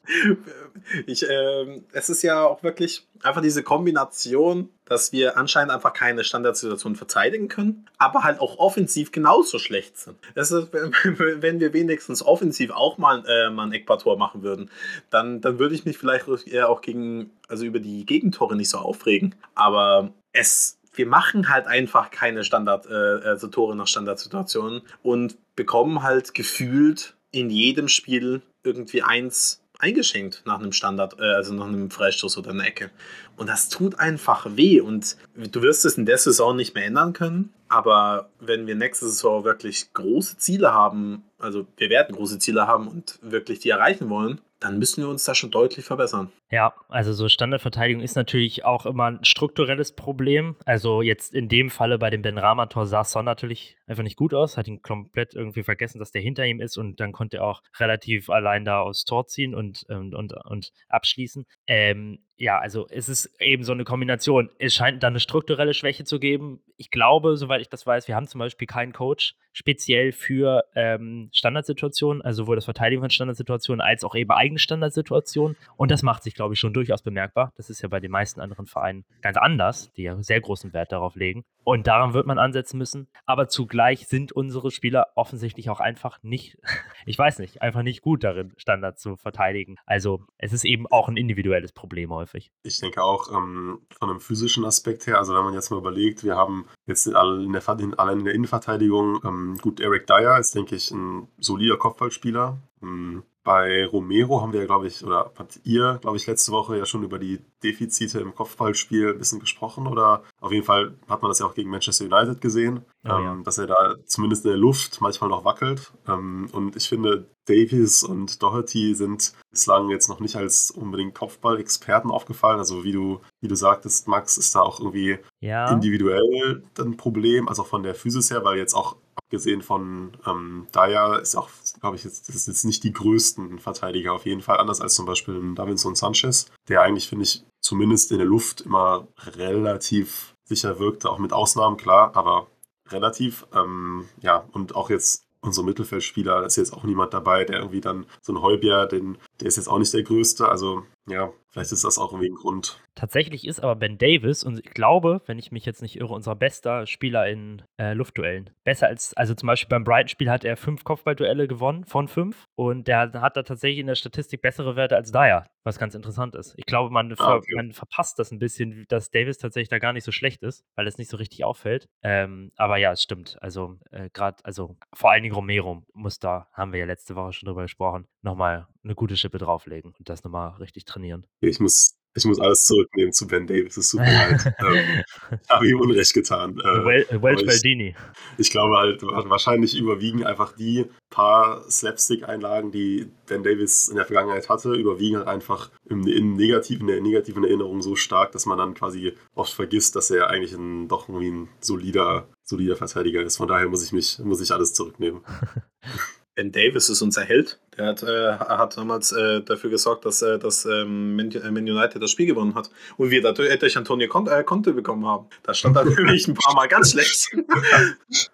ich, äh, es ist ja auch wirklich einfach diese Kombination, dass wir anscheinend einfach keine Standardsituation verteidigen können, aber halt auch offensiv genauso schlecht sind. Es ist, wenn wir wenigstens offensiv auch mal, äh, mal ein Eckpartor machen würden, dann, dann würde ich mich vielleicht eher auch gegen, also über die Gegentore nicht so aufregen. Aber es wir machen halt einfach keine Standard, äh, also Tore nach Standardsituationen und bekommen halt gefühlt in jedem Spiel irgendwie eins eingeschenkt nach einem Standard, äh, also nach einem Freistoß oder einer Ecke. Und das tut einfach weh. Und du wirst es in der Saison nicht mehr ändern können. Aber wenn wir nächste Saison wirklich große Ziele haben, also wir werden große Ziele haben und wirklich die erreichen wollen, dann müssen wir uns da schon deutlich verbessern. Ja, also so Standardverteidigung ist natürlich auch immer ein strukturelles Problem. Also jetzt in dem Falle bei dem Ben Ramator sah Son natürlich einfach nicht gut aus, hat ihn komplett irgendwie vergessen, dass der hinter ihm ist und dann konnte er auch relativ allein da aufs Tor ziehen und, und, und, und abschließen. Ähm, ja, also es ist eben so eine Kombination. Es scheint da eine strukturelle Schwäche zu geben. Ich glaube, soweit ich das weiß, wir haben zum Beispiel keinen Coach speziell für ähm, Standardsituationen, also sowohl das Verteidigen von Standardsituationen als auch eben eigene Standardsituationen. Und das macht sich, glaube ich, schon durchaus bemerkbar. Das ist ja bei den meisten anderen Vereinen ganz anders, die ja sehr großen Wert darauf legen. Und daran wird man ansetzen müssen. Aber zugleich sind unsere Spieler offensichtlich auch einfach nicht, ich weiß nicht, einfach nicht gut darin, Standards zu verteidigen. Also es ist eben auch ein individuelles Problem häufig. Ich denke auch ähm, von einem physischen Aspekt her, also wenn man jetzt mal überlegt, wir haben jetzt alle in der, allein in der Innenverteidigung, ähm, gut, Eric Dyer ist, denke ich, ein solider Kopfballspieler. Ähm, bei Romero haben wir ja, glaube ich, oder habt ihr, glaube ich, letzte Woche ja schon über die Defizite im Kopfballspiel ein bisschen gesprochen. Oder auf jeden Fall hat man das ja auch gegen Manchester United gesehen, oh, ähm, ja. dass er da zumindest in der Luft manchmal noch wackelt. Ähm, und ich finde, Davies und Doherty sind bislang jetzt noch nicht als unbedingt Kopfball-Experten aufgefallen. Also wie du, wie du sagtest, Max, ist da auch irgendwie ja. individuell ein Problem, also auch von der Physis her, weil jetzt auch abgesehen von ähm, Dyer ist auch, glaube ich, jetzt, das ist jetzt nicht die größten Verteidiger auf jeden Fall, anders als zum Beispiel Davinson Sanchez, der eigentlich, finde ich, zumindest in der Luft immer relativ sicher wirkte, auch mit Ausnahmen, klar, aber relativ. Ähm, ja, und auch jetzt unsere Mittelfeldspieler, da ist jetzt auch niemand dabei, der irgendwie dann so ein Heubier, den, der ist jetzt auch nicht der Größte. Also ja, vielleicht ist das auch irgendwie ein Grund. Tatsächlich ist aber Ben Davis, und ich glaube, wenn ich mich jetzt nicht irre, unser bester Spieler in äh, Luftduellen. Besser als, also zum Beispiel beim Brighton-Spiel hat er fünf Kopfballduelle gewonnen von fünf und der hat da tatsächlich in der Statistik bessere Werte als Dyer, was ganz interessant ist. Ich glaube, man, ah, ver okay. man verpasst das ein bisschen, dass Davis tatsächlich da gar nicht so schlecht ist, weil es nicht so richtig auffällt. Ähm, aber ja, es stimmt. Also äh, gerade, also vor allen Dingen Romero muss da, haben wir ja letzte Woche schon drüber gesprochen, nochmal eine gute Schippe drauflegen und das nochmal richtig trainieren. Ich muss, ich muss alles zurücknehmen zu Ben Davis. Es tut mir leid. ähm, habe ihm Unrecht getan. Äh, well, Welch Baldini. Ich, ich glaube halt, wahrscheinlich überwiegen einfach die paar Slapstick-Einlagen, die Ben Davis in der Vergangenheit hatte, überwiegen halt einfach im, im negativen, in der negativen Erinnerung so stark, dass man dann quasi oft vergisst, dass er eigentlich ein, doch irgendwie ein solider, solider Verteidiger ist. Von daher muss ich mich, muss ich alles zurücknehmen. Ben Davis ist unser Held. Der hat, äh, hat damals äh, dafür gesorgt, dass, äh, dass ähm, Man United das Spiel gewonnen hat. Und wir dadurch durch Antonio Conte, äh, Conte bekommen haben. Da stand dann nämlich ein paar Mal ganz schlecht.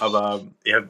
Aber ja,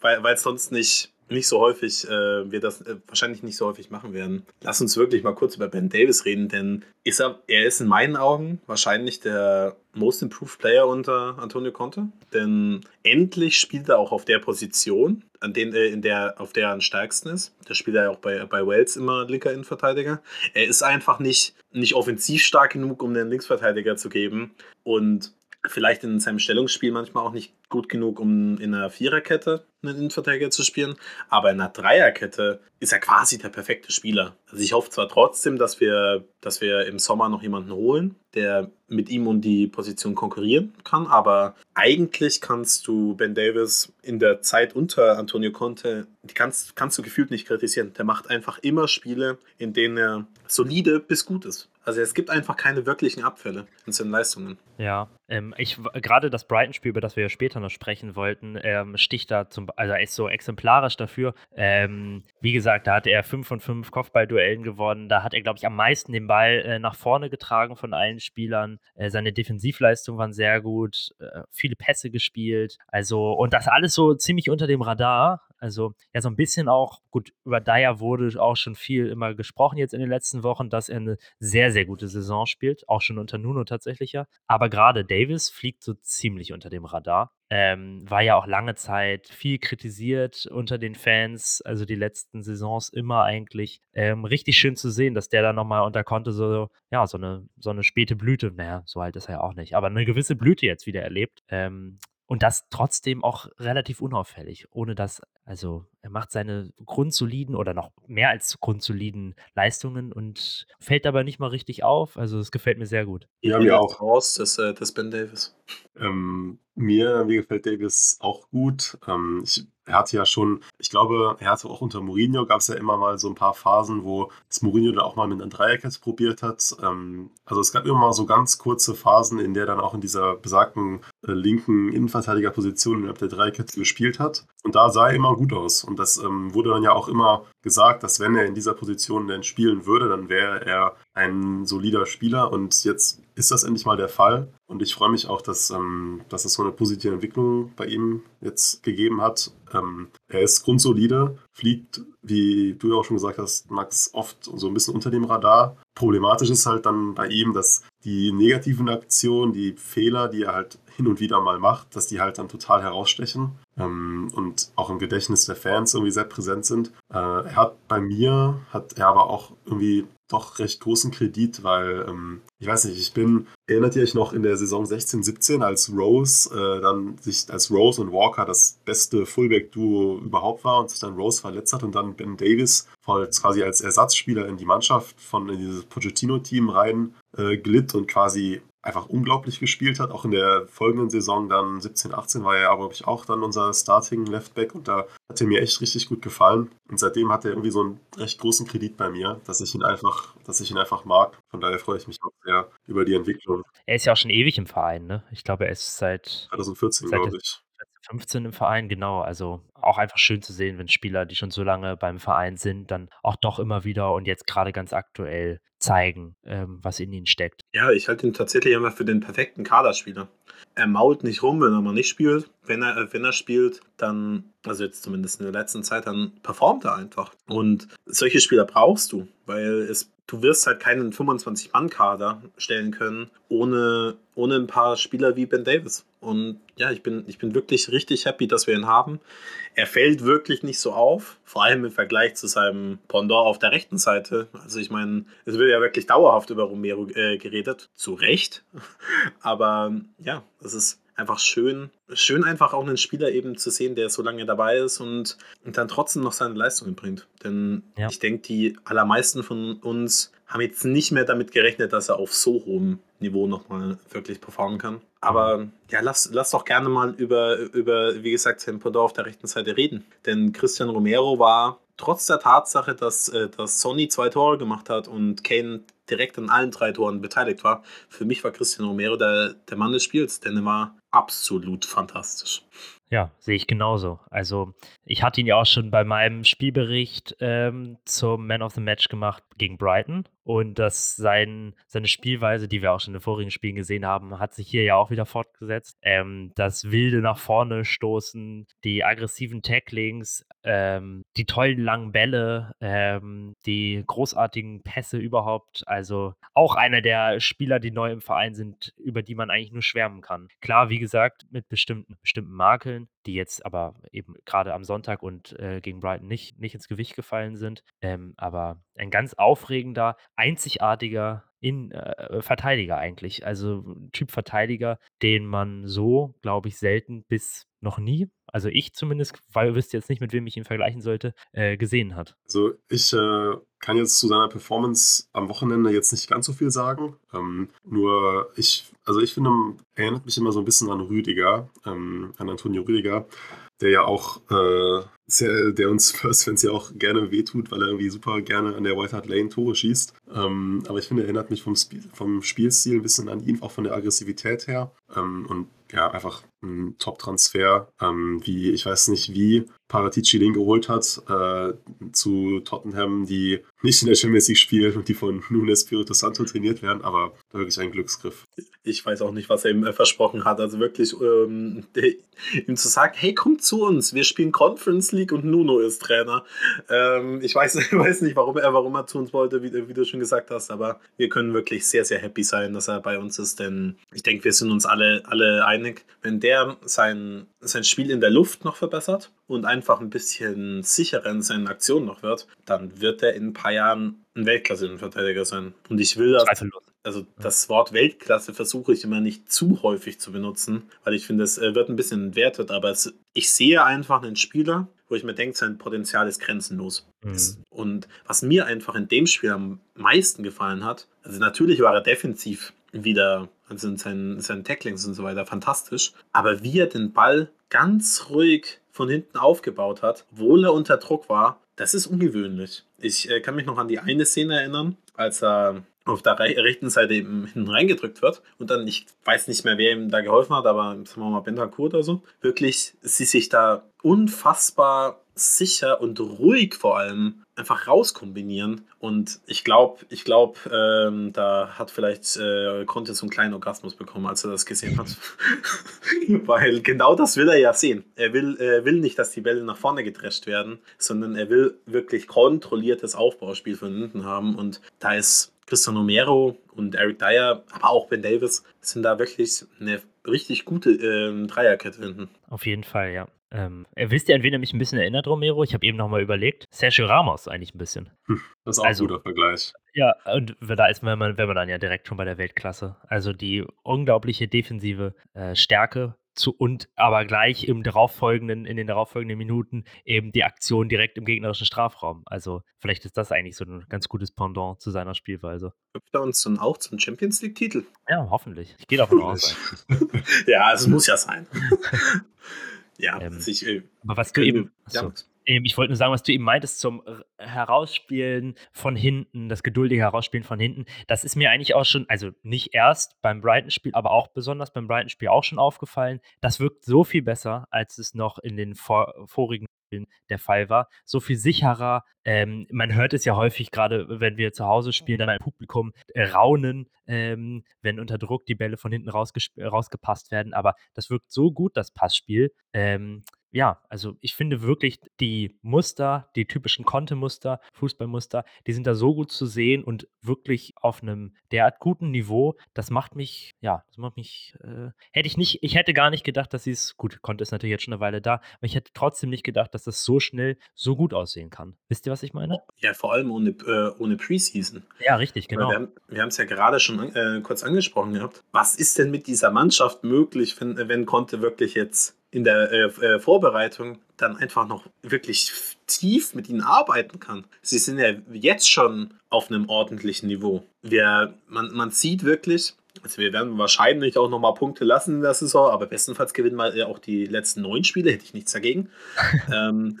weil es sonst nicht nicht so häufig, äh, wir das äh, wahrscheinlich nicht so häufig machen werden. Lass uns wirklich mal kurz über Ben Davis reden, denn ist er, er ist in meinen Augen wahrscheinlich der Most Improved Player unter Antonio Conte. Denn endlich spielt er auch auf der Position, an den, äh, in der, auf der er am stärksten ist. Da spielt er ja auch bei, bei Wales immer linker Innenverteidiger. Er ist einfach nicht, nicht offensiv stark genug, um den Linksverteidiger zu geben. Und vielleicht in seinem Stellungsspiel manchmal auch nicht gut genug, um in einer Viererkette einen Innenverteidiger zu spielen. Aber in einer Dreierkette ist er quasi der perfekte Spieler. Also ich hoffe zwar trotzdem, dass wir, dass wir im Sommer noch jemanden holen, der mit ihm um die Position konkurrieren kann. Aber eigentlich kannst du Ben Davis in der Zeit unter Antonio Conte, die kannst, kannst du gefühlt nicht kritisieren. Der macht einfach immer Spiele, in denen er solide bis gut ist. Also es gibt einfach keine wirklichen Abfälle in seinen Leistungen. Ja, ähm, ich gerade das Brighton-Spiel, über das wir ja später noch sprechen wollten, ähm, sticht da zum, also er ist so exemplarisch dafür. Ähm, wie gesagt, da hat er 5 von 5 Kopfballduellen gewonnen. Da hat er, glaube ich, am meisten den Ball äh, nach vorne getragen von allen Spielern. Äh, seine Defensivleistungen waren sehr gut, äh, viele Pässe gespielt. Also, und das alles so ziemlich unter dem Radar. Also ja, so ein bisschen auch, gut, über Dyer wurde auch schon viel immer gesprochen jetzt in den letzten Wochen, dass er eine sehr, sehr gute Saison spielt, auch schon unter Nuno tatsächlich ja. Aber gerade Davis fliegt so ziemlich unter dem Radar. Ähm, war ja auch lange Zeit viel kritisiert unter den Fans, also die letzten Saisons immer eigentlich. Ähm, richtig schön zu sehen, dass der da nochmal unter konnte, so, ja, so eine, so eine späte Blüte, naja, so alt ist er ja auch nicht, aber eine gewisse Blüte jetzt wieder erlebt. Ähm, und das trotzdem auch relativ unauffällig, ohne dass Also er macht seine grundsoliden oder noch mehr als grundsoliden Leistungen und fällt aber nicht mal richtig auf. Also es gefällt mir sehr gut. Ja, mir auch. Raus, das, äh, das Ben Davis. Ähm, mir, mir gefällt Davis auch gut. Ähm, ich er hatte ja schon, ich glaube, er hatte auch unter Mourinho, gab es ja immer mal so ein paar Phasen, wo das Mourinho dann auch mal mit einer Dreierkette probiert hat. Ähm, also es gab immer mal so ganz kurze Phasen, in der dann auch in dieser besagten äh, linken Innenverteidigerposition innerhalb der Dreierkette gespielt hat. Und da sah er immer gut aus. Und das ähm, wurde dann ja auch immer gesagt, dass wenn er in dieser Position denn spielen würde, dann wäre er ein solider Spieler. Und jetzt ist das endlich mal der Fall. Und ich freue mich auch, dass, ähm, dass es so eine positive Entwicklung bei ihm jetzt gegeben hat. Ähm, er ist grundsolide, fliegt, wie du ja auch schon gesagt hast, Max, oft so ein bisschen unter dem Radar. Problematisch ist halt dann bei ihm, dass die negativen Aktionen, die Fehler, die er halt hin und wieder mal macht, dass die halt dann total herausstechen ähm, und auch im Gedächtnis der Fans irgendwie sehr präsent sind. Äh, er hat bei mir, hat er aber auch irgendwie doch recht großen Kredit, weil ähm, ich weiß nicht, ich bin, erinnert ihr euch noch in der Saison 16, 17, als Rose äh, dann sich, als Rose und Walker das beste Fullback-Duo überhaupt war und sich dann Rose verletzt hat und dann Ben Davis quasi als Ersatzspieler in die Mannschaft von in dieses Pochettino-Team rein äh, glitt und quasi einfach unglaublich gespielt hat. Auch in der folgenden Saison, dann 17, 18, war er, glaube ich, auch dann unser Starting Leftback und da hat er mir echt richtig gut gefallen. Und seitdem hat er irgendwie so einen recht großen Kredit bei mir, dass ich ihn einfach, dass ich ihn einfach mag. Von daher freue ich mich auch sehr über die Entwicklung. Er ist ja auch schon ewig im Verein, ne? Ich glaube, er ist seit 2014, glaube ich. 15 im Verein, genau. Also auch einfach schön zu sehen, wenn Spieler, die schon so lange beim Verein sind, dann auch doch immer wieder und jetzt gerade ganz aktuell zeigen, ähm, was in ihnen steckt. Ja, ich halte ihn tatsächlich immer für den perfekten Kaderspieler. Er mault nicht rum, wenn er mal nicht spielt. Wenn er, wenn er spielt, dann, also jetzt zumindest in der letzten Zeit, dann performt er einfach. Und solche Spieler brauchst du, weil es du wirst halt keinen 25-Mann-Kader stellen können, ohne, ohne ein paar Spieler wie Ben Davis. Und ja, ich bin, ich bin wirklich richtig happy, dass wir ihn haben. Er fällt wirklich nicht so auf, vor allem im Vergleich zu seinem Pendant auf der rechten Seite. Also ich meine, es wird ja wirklich dauerhaft über Romero äh, geredet, zu Recht. Aber ja, es ist einfach schön, schön einfach auch einen Spieler eben zu sehen, der so lange dabei ist und, und dann trotzdem noch seine Leistungen bringt. Denn ja. ich denke, die allermeisten von uns haben jetzt nicht mehr damit gerechnet, dass er auf so hohem Niveau nochmal wirklich performen kann. Aber ja, lass, lass doch gerne mal über, über wie gesagt, Tempodor auf der rechten Seite reden. Denn Christian Romero war trotz der Tatsache, dass, äh, dass Sonny zwei Tore gemacht hat und Kane direkt an allen drei Toren beteiligt war, für mich war Christian Romero der, der Mann des Spiels, denn er war absolut fantastisch. Ja, sehe ich genauso. Also, ich hatte ihn ja auch schon bei meinem Spielbericht ähm, zum Man of the Match gemacht gegen Brighton. Und dass sein, seine Spielweise, die wir auch schon in den vorigen Spielen gesehen haben, hat sich hier ja auch wieder fortgesetzt. Ähm, das wilde nach vorne stoßen, die aggressiven Tacklings, ähm, die tollen langen Bälle, ähm, die großartigen Pässe überhaupt. Also auch einer der Spieler, die neu im Verein sind, über die man eigentlich nur schwärmen kann. Klar, wie gesagt, mit bestimmten, bestimmten Makeln, die jetzt aber eben gerade am Sonntag und äh, gegen Brighton nicht, nicht ins Gewicht gefallen sind. Ähm, aber ein ganz aufregender, einzigartiger in, äh, Verteidiger eigentlich. Also Typ Verteidiger, den man so, glaube ich, selten bis noch nie, also ich zumindest, weil ihr wisst jetzt nicht, mit wem ich ihn vergleichen sollte, äh, gesehen hat. Also ich äh, kann jetzt zu seiner Performance am Wochenende jetzt nicht ganz so viel sagen. Ähm, nur ich, also ich finde, erinnert mich immer so ein bisschen an Rüdiger, ähm, an Antonio Rüdiger, der ja auch äh, sehr, der uns Spurs-Fans ja auch gerne wehtut, weil er irgendwie super gerne an der White Hart Lane Tore schießt. Ähm, aber ich finde, er erinnert mich vom, Sp vom Spielstil ein bisschen an ihn, auch von der Aggressivität her. Ähm, und ja, einfach ein Top-Transfer, ähm, wie, ich weiß nicht, wie Paratici den geholt hat äh, zu Tottenham, die nicht in der Champions League spielen und die von Nunes Spirito Santo trainiert werden, aber wirklich ein Glücksgriff. Ich weiß auch nicht, was er ihm äh, versprochen hat. Also wirklich, ähm, der, ihm zu sagen, hey, komm zu uns, wir spielen Conference League und Nuno ist Trainer. Ähm, ich weiß, weiß nicht, warum er, warum er zu uns wollte, wie, wie, du schon gesagt hast, aber wir können wirklich sehr, sehr happy sein, dass er bei uns ist, denn ich denke, wir sind uns alle, alle einig, wenn der der sein, sein Spiel in der Luft noch verbessert und einfach ein bisschen sicherer in seinen Aktionen noch wird, dann wird er in ein paar Jahren ein Weltklasse-Innenverteidiger sein. Und ich will das. Also das Wort Weltklasse versuche ich immer nicht zu häufig zu benutzen, weil ich finde, es äh, wird ein bisschen entwertet, aber es, ich sehe einfach einen Spieler, wo ich mir denke, sein Potenzial ist grenzenlos. Mhm. Und was mir einfach in dem Spiel am meisten gefallen hat, also natürlich war er defensiv wieder, also in seinen, seinen Tacklings und so weiter, fantastisch, aber wie er den Ball ganz ruhig von hinten aufgebaut hat, obwohl er unter Druck war, das ist ungewöhnlich. Ich äh, kann mich noch an die eine Szene erinnern, als er auf der rechten Seite eben hinten reingedrückt wird und dann, ich weiß nicht mehr, wer ihm da geholfen hat, aber sagen wir mal Bentancur oder so, wirklich sie sich da unfassbar sicher und ruhig vor allem einfach rauskombinieren. Und ich glaube, ich glaube, ähm, da hat vielleicht äh, Conte so einen kleinen Orgasmus bekommen, als er das gesehen hat. Weil genau das will er ja sehen. Er will, er will nicht, dass die Bälle nach vorne gedrescht werden, sondern er will wirklich kontrolliertes Aufbauspiel von hinten haben. Und da ist Christian Romero und Eric Dyer, aber auch Ben Davis, sind da wirklich eine richtig gute ähm, Dreierkette hinten. Auf jeden Fall, ja. Ähm, wisst ihr, an wen er mich ein bisschen erinnert, Romero? Ich habe eben nochmal überlegt. Sergio Ramos eigentlich ein bisschen. Das ist auch also, ein guter Vergleich. Ja, und da ist man, wenn man dann ja direkt schon bei der Weltklasse. Also die unglaubliche defensive äh, Stärke zu, und aber gleich im darauffolgenden, in den darauffolgenden Minuten eben die Aktion direkt im gegnerischen Strafraum. Also vielleicht ist das eigentlich so ein ganz gutes Pendant zu seiner Spielweise. Hüpft er uns dann auch zum Champions League-Titel? Ja, hoffentlich. Ich gehe davon aus. ja, es muss ja sein. Ja, ähm, ich, äh, aber was du eben. Ja. Ähm, ich wollte nur sagen, was du eben meintest zum Herausspielen von hinten, das geduldige Herausspielen von hinten, das ist mir eigentlich auch schon, also nicht erst beim Brighton-Spiel, aber auch besonders beim Brighton-Spiel auch schon aufgefallen. Das wirkt so viel besser, als es noch in den vor, vorigen der Fall war. So viel sicherer. Ähm, man hört es ja häufig, gerade wenn wir zu Hause spielen, dann ein Publikum äh, raunen, ähm, wenn unter Druck die Bälle von hinten rausgepasst werden. Aber das wirkt so gut, das Passspiel. Ähm, ja, also ich finde wirklich die Muster, die typischen Kontemuster, Fußballmuster, die sind da so gut zu sehen und wirklich auf einem derart guten Niveau. Das macht mich, ja, das macht mich, äh, hätte ich nicht, ich hätte gar nicht gedacht, dass sie es, gut, Konte ist natürlich jetzt schon eine Weile da, aber ich hätte trotzdem nicht gedacht, dass das so schnell so gut aussehen kann. Wisst ihr, was ich meine? Ja, vor allem ohne, äh, ohne Preseason. Ja, richtig, genau. Weil wir haben es ja gerade schon äh, kurz angesprochen gehabt. Was ist denn mit dieser Mannschaft möglich, wenn, wenn Conte wirklich jetzt in der äh, äh, Vorbereitung dann einfach noch wirklich tief mit ihnen arbeiten kann. Sie sind ja jetzt schon auf einem ordentlichen Niveau. Wir, man, man sieht wirklich, also wir werden wahrscheinlich auch noch mal Punkte lassen in der Saison, aber bestenfalls gewinnen wir ja auch die letzten neun Spiele, hätte ich nichts dagegen. ähm,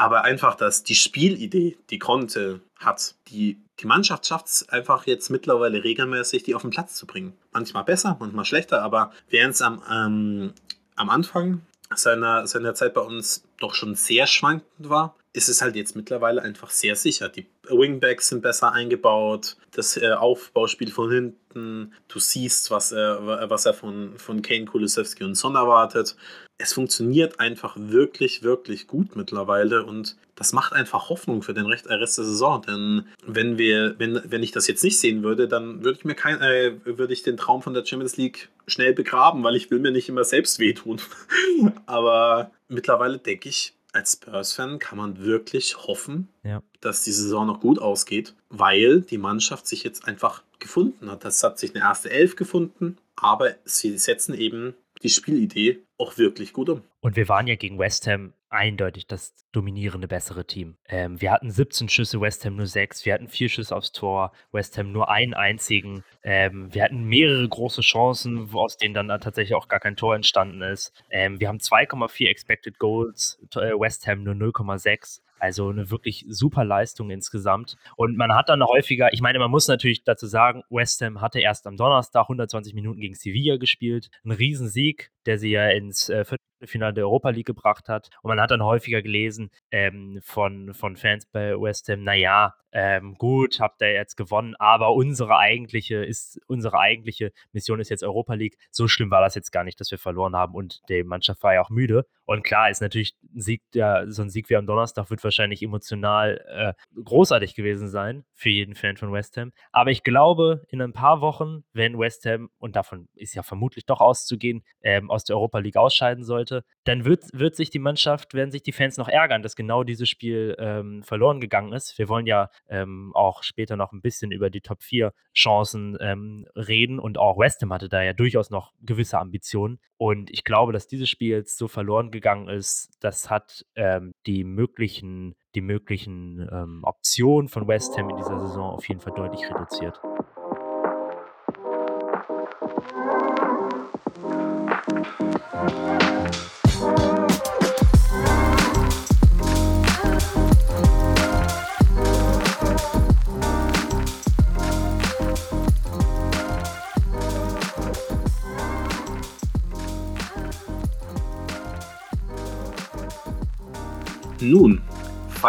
aber einfach, dass die Spielidee, die Conte hat, die, die Mannschaft schafft es einfach jetzt mittlerweile regelmäßig, die auf den Platz zu bringen. Manchmal besser, manchmal schlechter, aber während es am, ähm, am Anfang seiner, seiner Zeit bei uns doch schon sehr schwankend war, ist es halt jetzt mittlerweile einfach sehr sicher. Die Wingbacks sind besser eingebaut, das äh, Aufbauspiel von hinten, du siehst, was er, was er von, von Kane, Kulusewski und Son erwartet. Es funktioniert einfach wirklich, wirklich gut mittlerweile und das macht einfach Hoffnung für den Rest der Saison. Denn wenn wir, wenn, wenn ich das jetzt nicht sehen würde, dann würde ich mir kein, äh, würde ich den Traum von der Champions League schnell begraben, weil ich will mir nicht immer selbst wehtun. Aber mittlerweile denke ich, als Spurs-Fan kann man wirklich hoffen, ja. dass die Saison noch gut ausgeht, weil die Mannschaft sich jetzt einfach gefunden hat. Das hat sich eine erste Elf gefunden, aber sie setzen eben die Spielidee auch wirklich gut um. Und wir waren ja gegen West Ham eindeutig das dominierende, bessere Team. Ähm, wir hatten 17 Schüsse, West Ham nur 6. Wir hatten vier Schüsse aufs Tor, West Ham nur einen einzigen. Ähm, wir hatten mehrere große Chancen, aus denen dann tatsächlich auch gar kein Tor entstanden ist. Ähm, wir haben 2,4 Expected Goals, äh, West Ham nur 0,6. Also eine wirklich super Leistung insgesamt. Und man hat dann häufiger, ich meine, man muss natürlich dazu sagen, West Ham hatte erst am Donnerstag 120 Minuten gegen Sevilla gespielt. Ein Riesensieg, der sie ja ins äh, Finale der Europa League gebracht hat. Und man hat dann häufiger gelesen ähm, von, von Fans bei West Ham, naja, ähm, gut, habt ihr jetzt gewonnen, aber unsere eigentliche ist, unsere eigentliche Mission ist jetzt Europa League. So schlimm war das jetzt gar nicht, dass wir verloren haben und die Mannschaft war ja auch müde. Und klar ist natürlich ein Sieg, ja, so ein Sieg wie am Donnerstag wird wahrscheinlich emotional äh, großartig gewesen sein für jeden Fan von West Ham. Aber ich glaube, in ein paar Wochen, wenn West Ham, und davon ist ja vermutlich doch auszugehen, ähm, aus der Europa League ausscheiden sollte, dann wird, wird sich die Mannschaft, werden sich die Fans noch ärgern, dass genau dieses Spiel ähm, verloren gegangen ist. Wir wollen ja ähm, auch später noch ein bisschen über die Top 4 Chancen ähm, reden und auch West Ham hatte da ja durchaus noch gewisse Ambitionen. Und ich glaube, dass dieses Spiel jetzt so verloren gegangen ist, das hat ähm, die möglichen, die möglichen ähm, Optionen von West Ham in dieser Saison auf jeden Fall deutlich reduziert.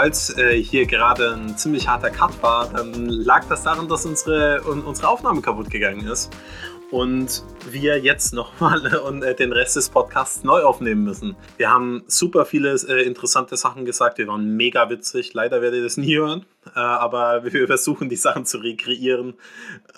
Falls äh, hier gerade ein ziemlich harter Cut war, dann lag das daran, dass unsere, un, unsere Aufnahme kaputt gegangen ist und wir jetzt nochmal äh, den Rest des Podcasts neu aufnehmen müssen. Wir haben super viele äh, interessante Sachen gesagt, wir waren mega witzig. Leider werdet ihr das nie hören, äh, aber wir versuchen die Sachen zu rekreieren.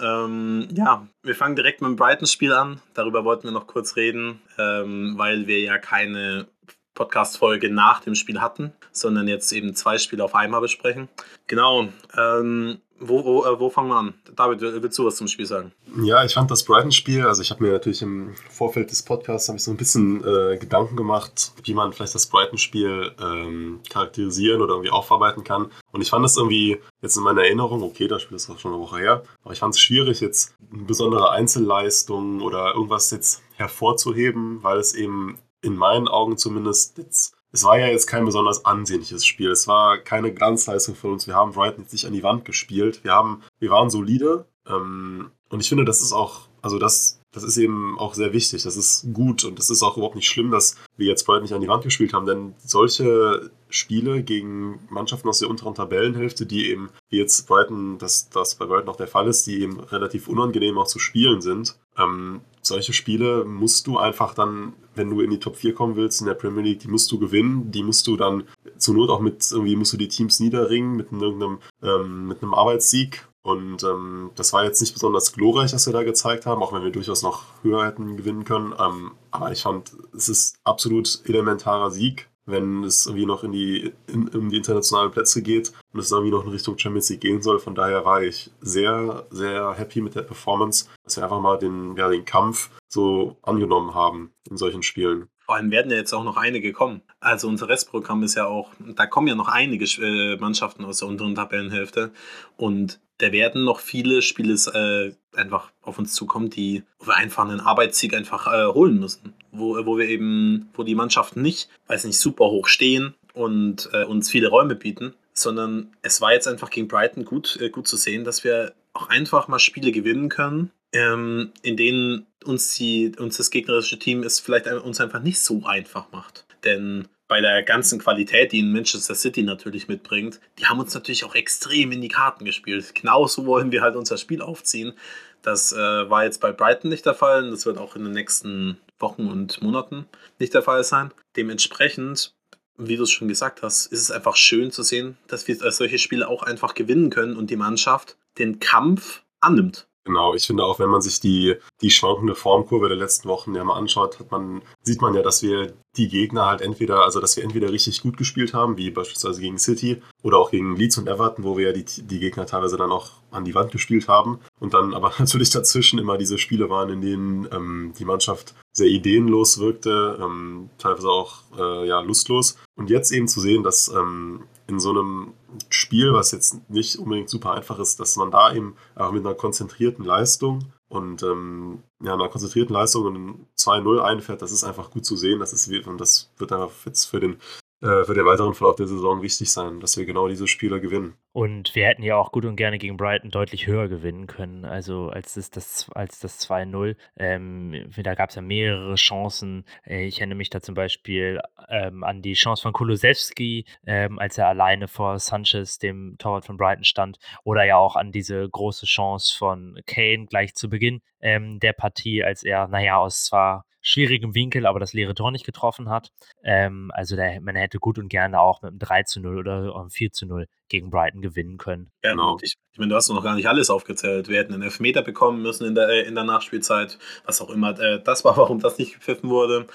Ähm, ja, wir fangen direkt mit dem Brighton-Spiel an. Darüber wollten wir noch kurz reden, ähm, weil wir ja keine Podcast-Folge nach dem Spiel hatten, sondern jetzt eben zwei Spiele auf einmal besprechen. Genau. Ähm, wo, wo, äh, wo, fangen wir an? David, willst du was zum Spiel sagen? Ja, ich fand das Brighton-Spiel, also ich habe mir natürlich im Vorfeld des Podcasts ich so ein bisschen äh, Gedanken gemacht, wie man vielleicht das Brighton-Spiel ähm, charakterisieren oder irgendwie aufarbeiten kann. Und ich fand es irgendwie jetzt in meiner Erinnerung, okay, das Spiel ist auch schon eine Woche her, aber ich fand es schwierig, jetzt eine besondere Einzelleistung oder irgendwas jetzt hervorzuheben, weil es eben in meinen Augen zumindest jetzt, es war ja jetzt kein besonders ansehnliches Spiel. Es war keine Glanzleistung von uns. Wir haben Brighton jetzt nicht an die Wand gespielt. Wir haben, wir waren solide. Ähm, und ich finde, das ist auch, also das, das ist eben auch sehr wichtig. Das ist gut und das ist auch überhaupt nicht schlimm, dass wir jetzt Brighton nicht an die Wand gespielt haben, denn solche Spiele gegen Mannschaften aus der unteren Tabellenhälfte, die eben, wie jetzt Brighton, dass das bei Brighton auch der Fall ist, die eben relativ unangenehm auch zu spielen sind, ähm, solche Spiele musst du einfach dann, wenn du in die Top 4 kommen willst in der Premier League, die musst du gewinnen, die musst du dann zur Not auch mit, irgendwie musst du die Teams niederringen mit irgendeinem, ähm, mit einem Arbeitssieg. Und ähm, das war jetzt nicht besonders glorreich, was wir da gezeigt haben, auch wenn wir durchaus noch höher hätten gewinnen können. Ähm, aber ich fand, es ist absolut elementarer Sieg wenn es irgendwie noch in die, in, in die internationalen Plätze geht und es irgendwie noch in Richtung Champions League gehen soll. Von daher war ich sehr, sehr happy mit der Performance, dass wir einfach mal den, ja, den Kampf so angenommen haben in solchen Spielen. Vor allem werden ja jetzt auch noch einige kommen. Also unser Restprogramm ist ja auch, da kommen ja noch einige äh, Mannschaften aus der unteren Tabellenhälfte. Und da werden noch viele Spiele äh, einfach auf uns zukommen, die wo wir einfach einen Arbeitssieg einfach äh, holen müssen. Wo, wo wir eben, wo die Mannschaften nicht, weiß nicht, super hoch stehen und äh, uns viele Räume bieten, sondern es war jetzt einfach gegen Brighton gut, äh, gut zu sehen, dass wir auch einfach mal Spiele gewinnen können, ähm, in denen uns, die, uns das gegnerische Team es vielleicht uns einfach nicht so einfach macht. Denn bei der ganzen Qualität, die in Manchester City natürlich mitbringt, die haben uns natürlich auch extrem in die Karten gespielt. Genauso wollen wir halt unser Spiel aufziehen. Das äh, war jetzt bei Brighton nicht der Fall und das wird auch in den nächsten Wochen und Monaten nicht der Fall sein. Dementsprechend, wie du es schon gesagt hast, ist es einfach schön zu sehen, dass wir solche Spiele auch einfach gewinnen können und die Mannschaft den Kampf annimmt. Genau, ich finde auch, wenn man sich die, die schwankende Formkurve der letzten Wochen ja mal anschaut, hat man, sieht man ja, dass wir die Gegner halt entweder, also dass wir entweder richtig gut gespielt haben, wie beispielsweise gegen City oder auch gegen Leeds und Everton, wo wir ja die, die Gegner teilweise dann auch an die Wand gespielt haben. Und dann aber natürlich dazwischen immer diese Spiele waren, in denen ähm, die Mannschaft sehr ideenlos wirkte, ähm, teilweise auch äh, ja, lustlos. Und jetzt eben zu sehen, dass ähm, in so einem Spiel, was jetzt nicht unbedingt super einfach ist, dass man da eben auch mit einer konzentrierten Leistung und ähm, ja, einer konzentrierten Leistung und 2-0 einfährt, das ist einfach gut zu sehen. Das ist, und das wird einfach jetzt für den für den weiteren Verlauf der Saison wichtig sein, dass wir genau diese Spiele gewinnen. Und wir hätten ja auch gut und gerne gegen Brighton deutlich höher gewinnen können, also als das, das, als das 2-0. Ähm, da gab es ja mehrere Chancen. Äh, ich erinnere mich da zum Beispiel ähm, an die Chance von Kulusewski, ähm, als er alleine vor Sanchez, dem Torwart von Brighton, stand. Oder ja auch an diese große Chance von Kane gleich zu Beginn ähm, der Partie, als er, naja, aus zwar schwierigem Winkel, aber das leere Tor nicht getroffen hat. Ähm, also der, man hätte gut und gerne auch mit einem 3 zu 0 oder einem 4 zu 0 gegen Brighton gewinnen können. Genau. Ich, ich meine, du hast noch gar nicht alles aufgezählt. Wir hätten einen Elfmeter bekommen müssen in der, äh, in der Nachspielzeit, was auch immer äh, das war, warum das nicht gepfiffen wurde.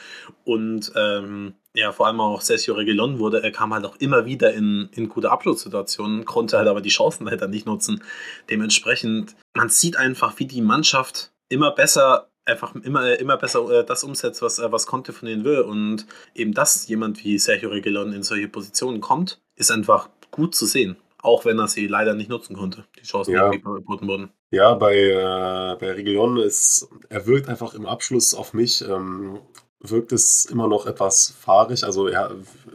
Und ähm, ja, vor allem auch Sergio Reguilon wurde, er kam halt auch immer wieder in, in gute Abschlusssituationen, konnte halt aber die Chancen leider nicht nutzen. Dementsprechend, man sieht einfach, wie die Mannschaft immer besser einfach immer, immer besser äh, das umsetzt, was, äh, was Conte von ihnen will. Und eben, dass jemand wie Sergio Reguilon in solche Positionen kommt, ist einfach gut zu sehen. Auch wenn er sie leider nicht nutzen konnte, die Chancen, ja. die geboten wurden. Ja, bei, äh, bei Reguilon ist, er wirkt einfach im Abschluss auf mich, ähm, wirkt es immer noch etwas fahrig. Also ja,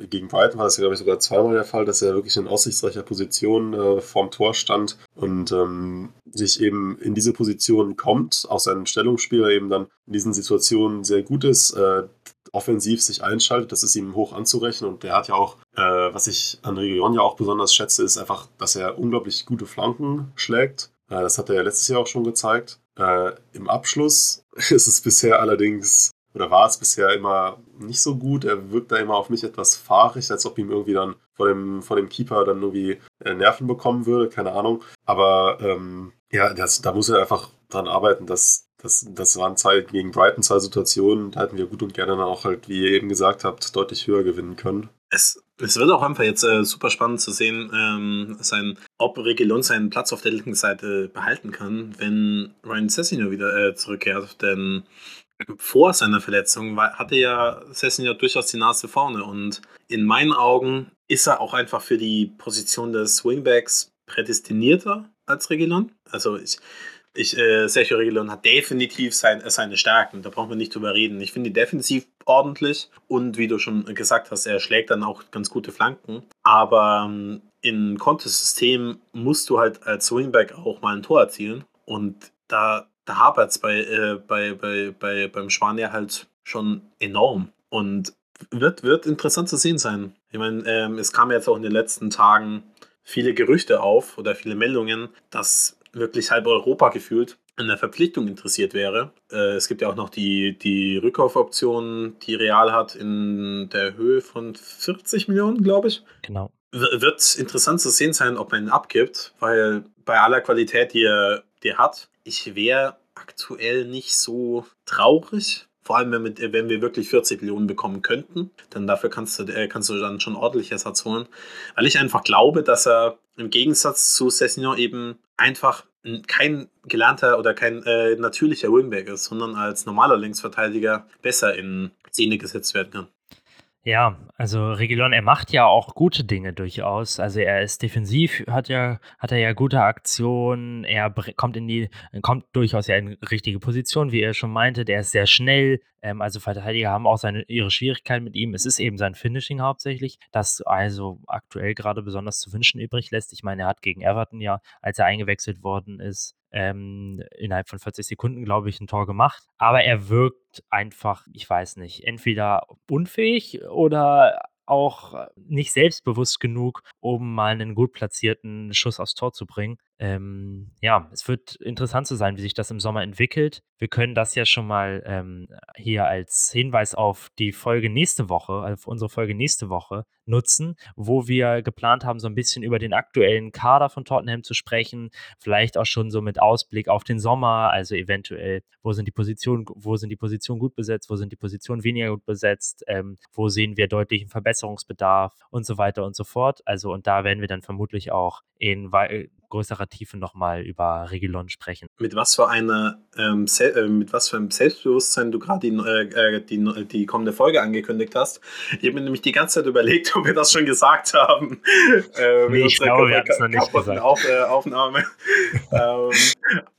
gegen Brighton war das ja, glaube ich, sogar zweimal der Fall, dass er wirklich in aussichtsreicher Position äh, vorm Tor stand und ähm, sich eben in diese Position kommt, auch sein Stellungsspieler eben dann in diesen Situationen sehr gut ist, äh, offensiv sich einschaltet, das ist ihm hoch anzurechnen und der hat ja auch, äh, was ich an Region ja auch besonders schätze, ist einfach, dass er unglaublich gute Flanken schlägt. Äh, das hat er ja letztes Jahr auch schon gezeigt. Äh, Im Abschluss ist es bisher allerdings oder war es bisher immer nicht so gut. Er wirkt da immer auf mich etwas fahrig, als ob ihm irgendwie dann vor dem, vor dem Keeper dann irgendwie äh, Nerven bekommen würde, keine Ahnung. Aber ähm, ja, das, da muss er einfach dran arbeiten, dass das, das waren zwei gegen Brighton zwei Situationen, da hätten wir gut und gerne dann auch halt, wie ihr eben gesagt habt, deutlich höher gewinnen können. Es, es wird auch einfach jetzt äh, super spannend zu sehen, ähm, sein, ob Regelon seinen Platz auf der linken Seite behalten kann, wenn Ryan Sessino wieder äh, zurückkehrt. Denn vor seiner Verletzung hatte ja Sessegnon durchaus die Nase vorne und in meinen Augen ist er auch einfach für die Position des Wingbacks prädestinierter als Reguilon. Also ich, ich, äh, Sergio Reguilon hat definitiv sein, äh, seine Stärken, da brauchen wir nicht drüber reden. Ich finde ihn defensiv ordentlich und wie du schon gesagt hast, er schlägt dann auch ganz gute Flanken. Aber ähm, in Contes System musst du halt als Wingback auch mal ein Tor erzielen und da da hapert es bei, äh, bei, bei, bei, beim Spanier halt schon enorm. Und wird, wird interessant zu sehen sein. Ich meine, ähm, es kamen jetzt auch in den letzten Tagen viele Gerüchte auf oder viele Meldungen, dass wirklich halb Europa gefühlt an der Verpflichtung interessiert wäre. Äh, es gibt ja auch noch die, die Rückkaufoption, die Real hat, in der Höhe von 40 Millionen, glaube ich. Genau. W wird interessant zu sehen sein, ob man ihn abgibt, weil bei aller Qualität, die er, die er hat, ich wäre aktuell nicht so traurig. Vor allem, wenn wir, wenn wir wirklich 40 Millionen bekommen könnten, dann dafür kannst du, äh, kannst du dann schon ordentlich Ersatz holen. Weil ich einfach glaube, dass er im Gegensatz zu Sessignon eben einfach kein gelernter oder kein äh, natürlicher Wingback ist, sondern als normaler Linksverteidiger besser in Szene gesetzt werden kann. Ja, also Regilon, er macht ja auch gute Dinge durchaus. Also er ist defensiv, hat ja, hat er ja gute Aktionen, er kommt in die, kommt durchaus ja in richtige Position, wie er schon meinte. Der ist sehr schnell. Ähm, also Verteidiger haben auch seine, ihre Schwierigkeiten mit ihm. Es ist eben sein Finishing hauptsächlich, das also aktuell gerade besonders zu wünschen übrig lässt. Ich meine, er hat gegen Everton ja, als er eingewechselt worden ist, ähm, innerhalb von 40 Sekunden, glaube ich, ein Tor gemacht. Aber er wirkt einfach, ich weiß nicht, entweder unfähig oder auch nicht selbstbewusst genug, um mal einen gut platzierten Schuss aufs Tor zu bringen. Ähm, ja, es wird interessant zu sein, wie sich das im Sommer entwickelt. Wir können das ja schon mal ähm, hier als Hinweis auf die Folge nächste Woche, auf unsere Folge nächste Woche nutzen, wo wir geplant haben, so ein bisschen über den aktuellen Kader von Tottenham zu sprechen. Vielleicht auch schon so mit Ausblick auf den Sommer, also eventuell, wo sind die Positionen, wo sind die Positionen gut besetzt, wo sind die Positionen weniger gut besetzt, ähm, wo sehen wir deutlichen Verbesserungsbedarf und so weiter und so fort. Also, und da werden wir dann vermutlich auch in größerer Tiefe nochmal über Regilon sprechen. Mit was für eine ähm, äh, mit was für einem Selbstbewusstsein du gerade die, äh, die, die kommende Folge angekündigt hast. Ich habe mir nämlich die ganze Zeit überlegt, ob wir das schon gesagt haben. Äh, nee, ich glaube, wir haben es noch nicht gesagt. Auf, äh, Aufnahme. ähm,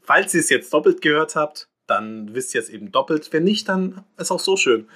falls ihr es jetzt doppelt gehört habt, dann wisst ihr es eben doppelt. Wenn nicht, dann ist auch so schön.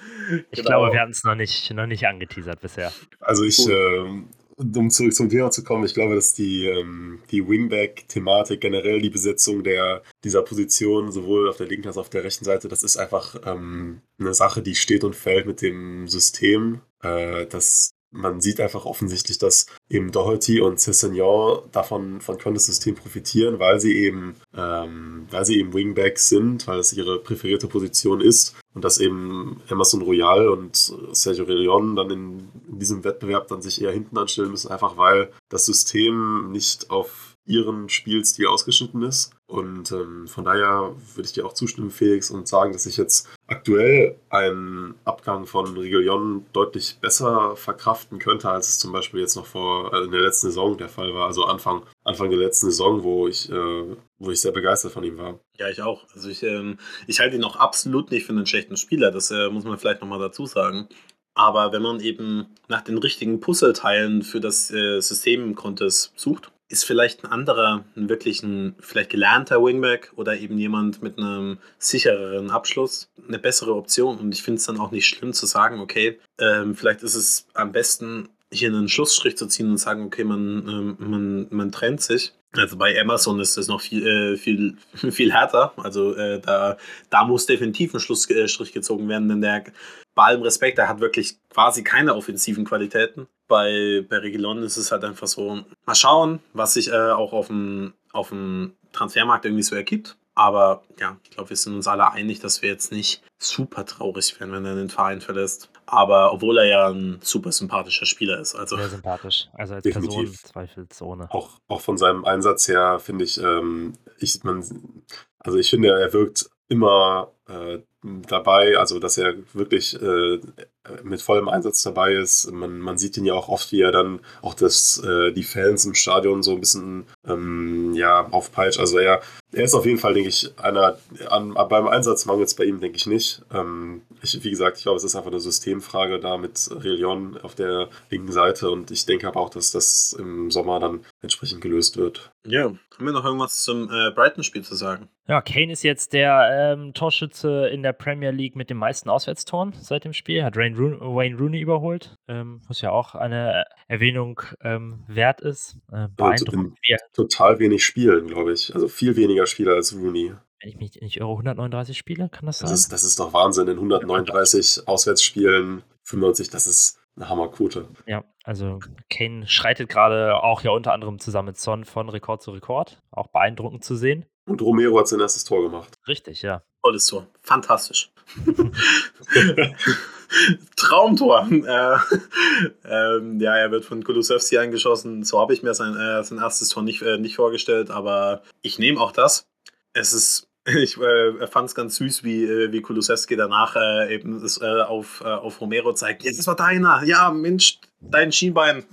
Ich genau. glaube, wir haben es noch nicht, noch nicht angeteasert bisher. Also ich, äh, um zurück zum Thema zu kommen, ich glaube, dass die, ähm, die Wingback-Thematik, generell die Besetzung der, dieser Position, sowohl auf der linken als auch auf der rechten Seite, das ist einfach ähm, eine Sache, die steht und fällt mit dem System. Äh, das man sieht einfach offensichtlich, dass eben Doherty und Cessignon davon von Contes System profitieren, weil sie eben, ähm, weil sie eben Wingbacks sind, weil es ihre präferierte Position ist und dass eben Emerson Royal und Sergio Leon dann in, diesem Wettbewerb dann sich eher hinten anstellen müssen, einfach weil das System nicht auf ihren Spielstil ausgeschnitten ist. Und ähm, von daher würde ich dir auch zustimmen, Felix, und sagen, dass ich jetzt aktuell einen Abgang von Rigelion deutlich besser verkraften könnte, als es zum Beispiel jetzt noch vor äh, in der letzten Saison der Fall war. Also Anfang, Anfang der letzten Saison, wo ich, äh, wo ich sehr begeistert von ihm war. Ja, ich auch. Also ich, ähm, ich halte ihn auch absolut nicht für einen schlechten Spieler. Das äh, muss man vielleicht nochmal dazu sagen. Aber wenn man eben nach den richtigen Puzzleteilen für das äh, System Contest sucht, ist vielleicht ein anderer, ein wirklich ein vielleicht gelernter Wingback oder eben jemand mit einem sichereren Abschluss eine bessere Option. Und ich finde es dann auch nicht schlimm zu sagen, okay, ähm, vielleicht ist es am besten, hier einen Schlussstrich zu ziehen und sagen, okay, man, ähm, man, man trennt sich. Also bei Amazon ist das noch viel, äh, viel, viel härter. Also äh, da, da muss definitiv ein Schlussstrich gezogen werden, denn der, bei allem Respekt, der hat wirklich quasi keine offensiven Qualitäten. Bei, bei Regilon ist es halt einfach so, mal schauen, was sich äh, auch auf dem, auf dem Transfermarkt irgendwie so ergibt. Aber ja, ich glaube, wir sind uns alle einig, dass wir jetzt nicht super traurig werden, wenn er den Verein verlässt. Aber obwohl er ja ein super sympathischer Spieler ist. Also. Sehr sympathisch. Also als Definitiv. Person zweifelsohne. Auch, auch von seinem Einsatz her finde ich, ähm, ich man, also ich finde, er wirkt immer äh, dabei, also dass er wirklich äh, mit vollem Einsatz dabei ist. Man, man sieht ihn ja auch oft, wie er dann auch das, äh, die Fans im Stadion so ein bisschen ähm, ja, aufpeitscht. Also er, er ist auf jeden Fall, denke ich, einer, an, beim Einsatz mangelt es bei ihm, denke ich nicht. Ähm, ich, wie gesagt, ich glaube, es ist einfach eine Systemfrage da mit Relion auf der linken Seite und ich denke aber auch, dass das im Sommer dann entsprechend gelöst wird. Ja, haben wir noch irgendwas zum äh, Brighton-Spiel zu sagen? Ja, Kane ist jetzt der ähm, Torschütze in der Premier League mit den meisten Auswärtstoren seit dem Spiel. Hat Wayne Rooney, Wayne Rooney überholt, ähm, was ja auch eine Erwähnung ähm, wert ist. Äh, beeindruckend. Ja, total wenig Spielen, glaube ich. Also viel weniger Spieler als Rooney. Wenn ich mich nicht irre, 139 Spiele, kann das sein? Das ist, das ist doch Wahnsinn. In 139 Auswärtsspielen, 95, das ist eine Hammerquote. Ja, also Kane schreitet gerade auch ja unter anderem zusammen mit Son von Rekord zu Rekord. Auch beeindruckend zu sehen. Und Romero hat sein erstes Tor gemacht. Richtig, ja. Tolles Tor. Fantastisch. Traumtor. Äh, ähm, ja, er wird von Kulusewski angeschossen. So habe ich mir sein, äh, sein erstes Tor nicht, äh, nicht vorgestellt, aber ich nehme auch das. Es ist ich äh, fand es ganz süß, wie, äh, wie Kulusewski danach äh, eben das, äh, auf, äh, auf Romero zeigt. Ja, das war deiner. Ja, Mensch, dein Schienbein.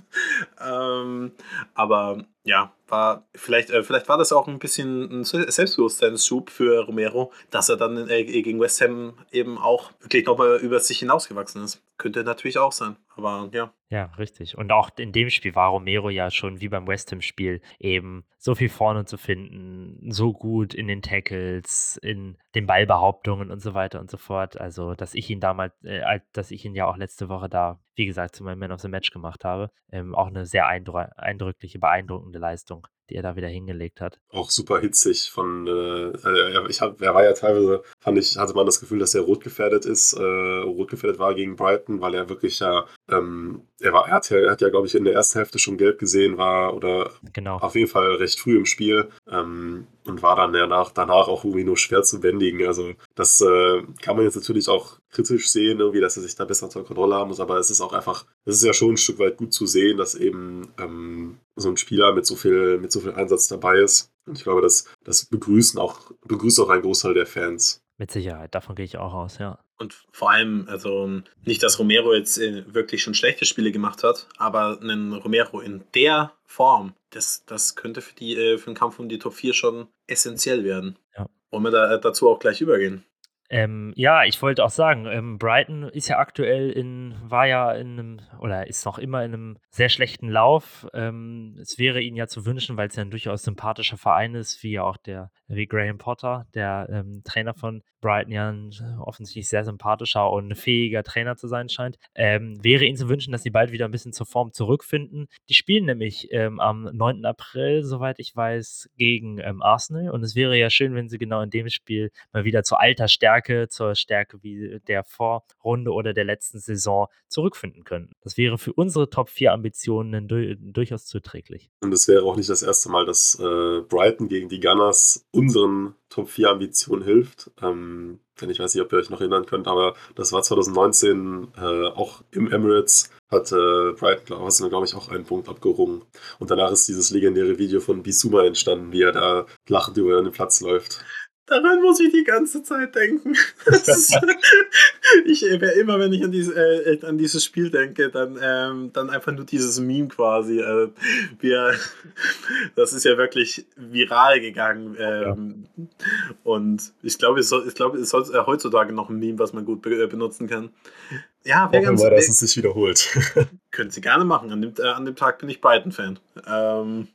Ähm, aber ja, war vielleicht, äh, vielleicht war das auch ein bisschen ein Selbstbewusstseinsschub für Romero, dass er dann äh, gegen West Ham eben auch wirklich nochmal über sich hinausgewachsen ist. Könnte natürlich auch sein, aber ja. Ja, richtig. Und auch in dem Spiel war Romero ja schon wie beim West Ham-Spiel eben so viel vorne zu finden, so gut in den Tackles, in den Ballbehauptungen und so weiter und so fort. Also, dass ich ihn damals, äh, dass ich ihn ja auch letzte Woche da, wie gesagt, zu meinem Man of the Match gemacht habe, ähm, auch eine sehr eindrückliche, beeindruckende Leistung die er da wieder hingelegt hat. Auch super hitzig von, äh, ich hab, er war ja teilweise, fand ich, hatte man das Gefühl, dass er rot gefährdet ist, äh, rot gefährdet war gegen Brighton, weil er wirklich ja, ähm, er war, er hat ja, er hat ja, glaube ich, in der ersten Hälfte schon gelb gesehen, war oder genau. auf jeden Fall recht früh im Spiel ähm, und war dann danach, danach auch irgendwie nur schwer zu bändigen. Also das äh, kann man jetzt natürlich auch kritisch sehen, irgendwie, dass er sich da besser unter Kontrolle haben muss, aber es ist auch einfach, es ist ja schon ein Stück weit gut zu sehen, dass eben ähm, so ein Spieler mit so viel, mit so viel Einsatz dabei ist. Und ich glaube, das, das begrüßen auch, begrüßt auch ein Großteil der Fans. Mit Sicherheit, davon gehe ich auch aus, ja. Und vor allem, also nicht, dass Romero jetzt äh, wirklich schon schlechte Spiele gemacht hat, aber einen Romero in der Form, das, das könnte für, die, äh, für den Kampf um die Top 4 schon essentiell werden. Ja. Wollen wir da, äh, dazu auch gleich übergehen? Ähm, ja, ich wollte auch sagen, ähm, Brighton ist ja aktuell in, war ja in einem, oder ist noch immer in einem sehr schlechten Lauf. Ähm, es wäre ihnen ja zu wünschen, weil es ja ein durchaus sympathischer Verein ist, wie ja auch der, wie Graham Potter, der ähm, Trainer von Brighton ja ein offensichtlich sehr sympathischer und fähiger Trainer zu sein scheint. Ähm, wäre ihnen zu wünschen, dass sie bald wieder ein bisschen zur Form zurückfinden. Die spielen nämlich ähm, am 9. April, soweit ich weiß, gegen Arsenal und es wäre ja schön, wenn sie genau in dem Spiel mal wieder zur alter Stärke, zur Stärke wie der Vorrunde oder der letzten Saison zurückfinden können. Das wäre für unsere Top 4 Ambitionen durchaus zuträglich. Und es wäre auch nicht das erste Mal, dass äh, Brighton gegen die Gunners unseren Top 4 Ambitionen hilft. Ähm, denn ich weiß nicht, ob ihr euch noch erinnern könnt, aber das war 2019 äh, auch im Emirates hat äh, Brighton, glaube ich, auch einen Punkt abgerungen. Und danach ist dieses legendäre Video von Bisuma entstanden, wie er da lachend über den Platz läuft. Daran muss ich die ganze Zeit denken. Ist, ich äh, immer, wenn ich an, diese, äh, an dieses Spiel denke, dann, ähm, dann einfach nur dieses Meme quasi. Äh, wir, das ist ja wirklich viral gegangen. Ähm, ja. Und ich glaube, es, ich glaube, es ist heutzutage noch ein Meme, was man gut be äh, benutzen kann. Ja, wer ganz, mal, dass es sich wiederholt. können Sie gerne machen. An dem, äh, an dem Tag bin ich Brighton-Fan. Ähm,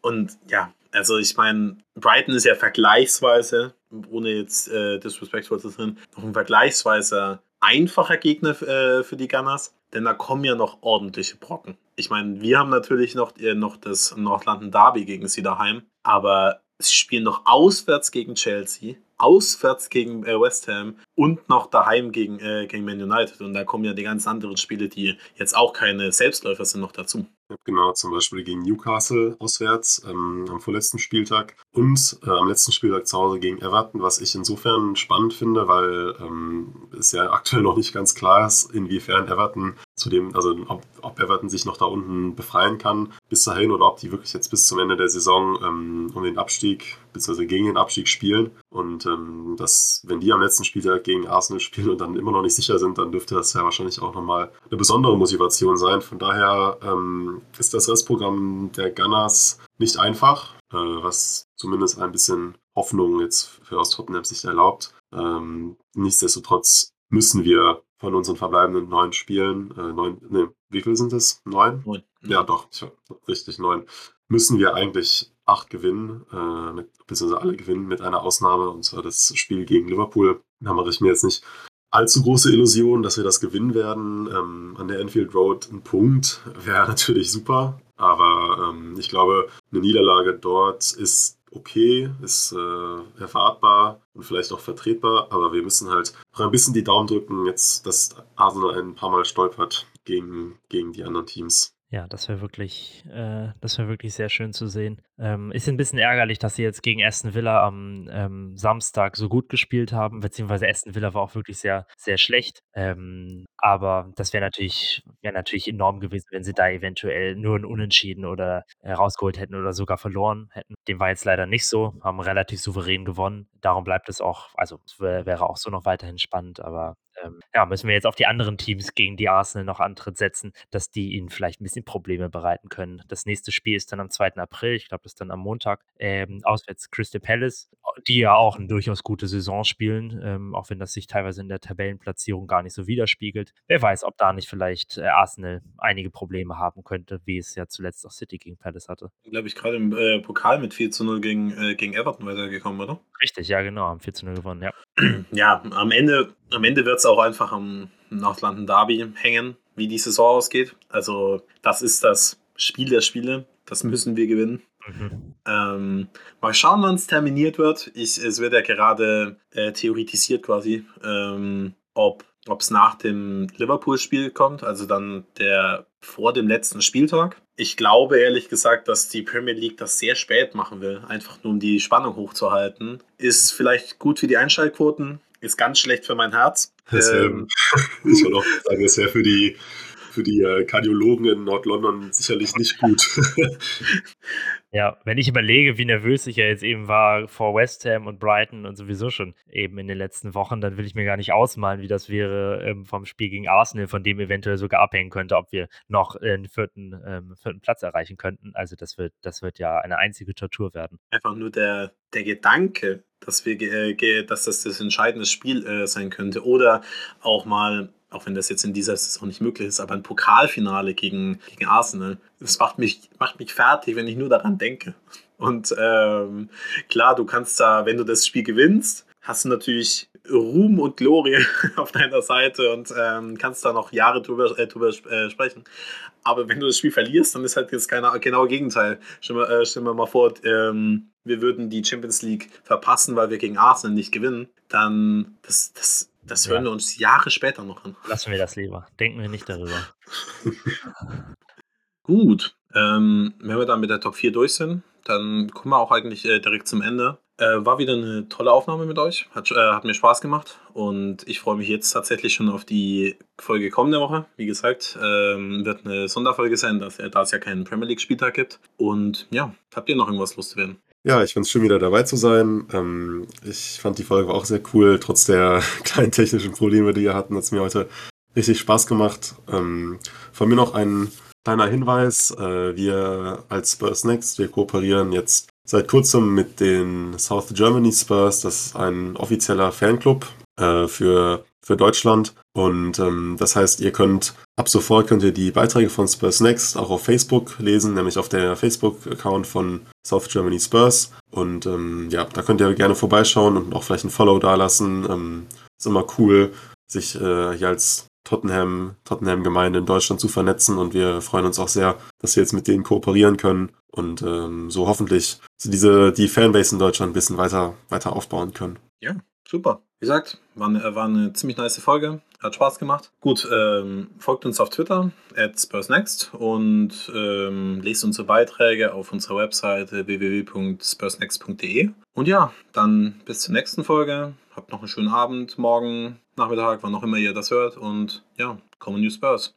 und ja, also ich meine, Brighton ist ja vergleichsweise, ohne jetzt äh, disrespectful zu sein, noch ein vergleichsweise einfacher Gegner äh, für die Gunners, denn da kommen ja noch ordentliche Brocken. Ich meine, wir haben natürlich noch, äh, noch das Nordlanden Derby gegen sie daheim, aber sie spielen noch auswärts gegen Chelsea, auswärts gegen äh, West Ham und noch daheim gegen, äh, gegen Man United. Und da kommen ja die ganz anderen Spiele, die jetzt auch keine Selbstläufer sind, noch dazu. Genau, zum Beispiel gegen Newcastle auswärts ähm, am vorletzten Spieltag und äh, am letzten Spieltag zu Hause gegen Everton, was ich insofern spannend finde, weil ähm, es ja aktuell noch nicht ganz klar ist, inwiefern Everton zu dem, also ob, ob Everton sich noch da unten befreien kann bis dahin oder ob die wirklich jetzt bis zum Ende der Saison ähm, um den Abstieg bzw. gegen den Abstieg spielen. Und ähm, das, wenn die am letzten Spieltag gegen Arsenal spielen und dann immer noch nicht sicher sind, dann dürfte das ja wahrscheinlich auch nochmal eine besondere Motivation sein. Von daher ähm, ist das Restprogramm der Gunners nicht einfach, äh, was zumindest ein bisschen Hoffnung jetzt für aus Tottenham sich erlaubt. Ähm, nichtsdestotrotz müssen wir von unseren verbleibenden neun Spielen, äh, neun, ne, wie viel sind es? Neun? Neun. Ja, doch, ich, richtig, neun. Müssen wir eigentlich acht gewinnen, äh, mit, beziehungsweise alle gewinnen, mit einer Ausnahme, und zwar das Spiel gegen Liverpool. Da mache ich mir jetzt nicht allzu große Illusion, dass wir das gewinnen werden. Ähm, an der Enfield Road ein Punkt wäre natürlich super, aber ähm, ich glaube, eine Niederlage dort ist okay, ist äh, erwartbar und vielleicht auch vertretbar, aber wir müssen halt noch ein bisschen die Daumen drücken, jetzt, dass Arsenal ein paar Mal stolpert gegen, gegen die anderen Teams. Ja, das wäre wirklich, äh, das wirklich sehr schön zu sehen. Ähm, ist ein bisschen ärgerlich, dass sie jetzt gegen Aston Villa am ähm, Samstag so gut gespielt haben, beziehungsweise Aston Villa war auch wirklich sehr, sehr schlecht. Ähm, aber das wäre natürlich, wäre natürlich enorm gewesen, wenn sie da eventuell nur ein Unentschieden oder äh, rausgeholt hätten oder sogar verloren hätten. Dem war jetzt leider nicht so, haben relativ souverän gewonnen. Darum bleibt es auch, also es wäre auch so noch weiterhin spannend, aber ähm, ja, müssen wir jetzt auf die anderen Teams gegen die Arsenal noch Antritt setzen, dass die ihnen vielleicht ein bisschen Probleme bereiten können. Das nächste Spiel ist dann am 2. April, ich glaube, das ist dann am Montag, ähm, auswärts Crystal Palace, die ja auch eine durchaus gute Saison spielen, ähm, auch wenn das sich teilweise in der Tabellenplatzierung gar nicht so widerspiegelt. Wer weiß, ob da nicht vielleicht äh, Arsenal einige Probleme haben könnte, wie es ja zuletzt auch City gegen Palace hatte. Glaube ich, gerade im äh, Pokal mit 4 zu 0 gegen, äh, gegen Everton weitergekommen, oder? Richtig, ja, genau, haben 4 zu 0 gewonnen, ja. Ja, am Ende, am Ende wird es auch einfach am Nordlanden Derby hängen, wie die Saison ausgeht. Also, das ist das Spiel der Spiele. Das müssen wir gewinnen. Mhm. Ähm, mal schauen, wann es terminiert wird. Ich, es wird ja gerade äh, theoretisiert quasi, ähm, ob es nach dem Liverpool-Spiel kommt, also dann der vor dem letzten Spieltag. Ich glaube ehrlich gesagt, dass die Premier League das sehr spät machen will, einfach nur um die Spannung hochzuhalten. Ist vielleicht gut für die Einschaltquoten, ist ganz schlecht für mein Herz. Ähm, ich wollte auch sagen, das wäre für die, für die äh, Kardiologen in Nord-London sicherlich nicht gut. Ja, wenn ich überlege, wie nervös ich ja jetzt eben war vor West Ham und Brighton und sowieso schon eben in den letzten Wochen, dann will ich mir gar nicht ausmalen, wie das wäre ähm, vom Spiel gegen Arsenal, von dem eventuell sogar abhängen könnte, ob wir noch den vierten, ähm, vierten Platz erreichen könnten. Also das wird, das wird ja eine einzige Tortur werden. Einfach nur der, der Gedanke, dass, wir, äh, dass das das entscheidende Spiel äh, sein könnte oder auch mal auch wenn das jetzt in dieser Saison nicht möglich ist, aber ein Pokalfinale gegen, gegen Arsenal, das macht mich, macht mich fertig, wenn ich nur daran denke. Und ähm, klar, du kannst da, wenn du das Spiel gewinnst, hast du natürlich Ruhm und Glorie auf deiner Seite und ähm, kannst da noch Jahre drüber, äh, drüber äh, sprechen. Aber wenn du das Spiel verlierst, dann ist halt jetzt genau genaue Gegenteil. Stellen wir, äh, stellen wir mal vor, ähm, wir würden die Champions League verpassen, weil wir gegen Arsenal nicht gewinnen. Dann, das, das, das hören ja. wir uns Jahre später noch an. Lassen wir das lieber. Denken wir nicht darüber. Gut. Ähm, wenn wir dann mit der Top 4 durch sind, dann kommen wir auch eigentlich äh, direkt zum Ende. Äh, war wieder eine tolle Aufnahme mit euch. Hat, äh, hat mir Spaß gemacht. Und ich freue mich jetzt tatsächlich schon auf die Folge kommende Woche. Wie gesagt, ähm, wird eine Sonderfolge sein, dass, da es ja keinen Premier League-Spieltag gibt. Und ja, habt ihr noch irgendwas loszuwerden? Ja, ich finde es schön, wieder dabei zu sein. Ähm, ich fand die Folge auch sehr cool, trotz der kleinen technischen Probleme, die wir hatten. Hat es mir heute richtig Spaß gemacht. Ähm, von mir noch ein kleiner Hinweis. Äh, wir als Spurs Next, wir kooperieren jetzt seit kurzem mit den South Germany Spurs. Das ist ein offizieller Fanclub äh, für, für Deutschland. Und ähm, das heißt, ihr könnt ab sofort könnt ihr die Beiträge von Spurs Next auch auf Facebook lesen, nämlich auf der Facebook-Account von South Germany Spurs. Und ähm, ja, da könnt ihr gerne vorbeischauen und auch vielleicht ein Follow dalassen. Ähm, ist immer cool, sich äh, hier als Tottenham, Tottenham-Gemeinde in Deutschland zu vernetzen und wir freuen uns auch sehr, dass wir jetzt mit denen kooperieren können und ähm, so hoffentlich diese, die Fanbase in Deutschland ein bisschen weiter, weiter aufbauen können. Ja, super. Wie gesagt, war eine, war eine ziemlich nice Folge. Hat Spaß gemacht. Gut, ähm, folgt uns auf Twitter, at SpursNext und ähm, lest unsere Beiträge auf unserer Webseite www.spursnext.de. Und ja, dann bis zur nächsten Folge. Habt noch einen schönen Abend, morgen, Nachmittag, wann auch immer ihr das hört. Und ja, Common New Spurs.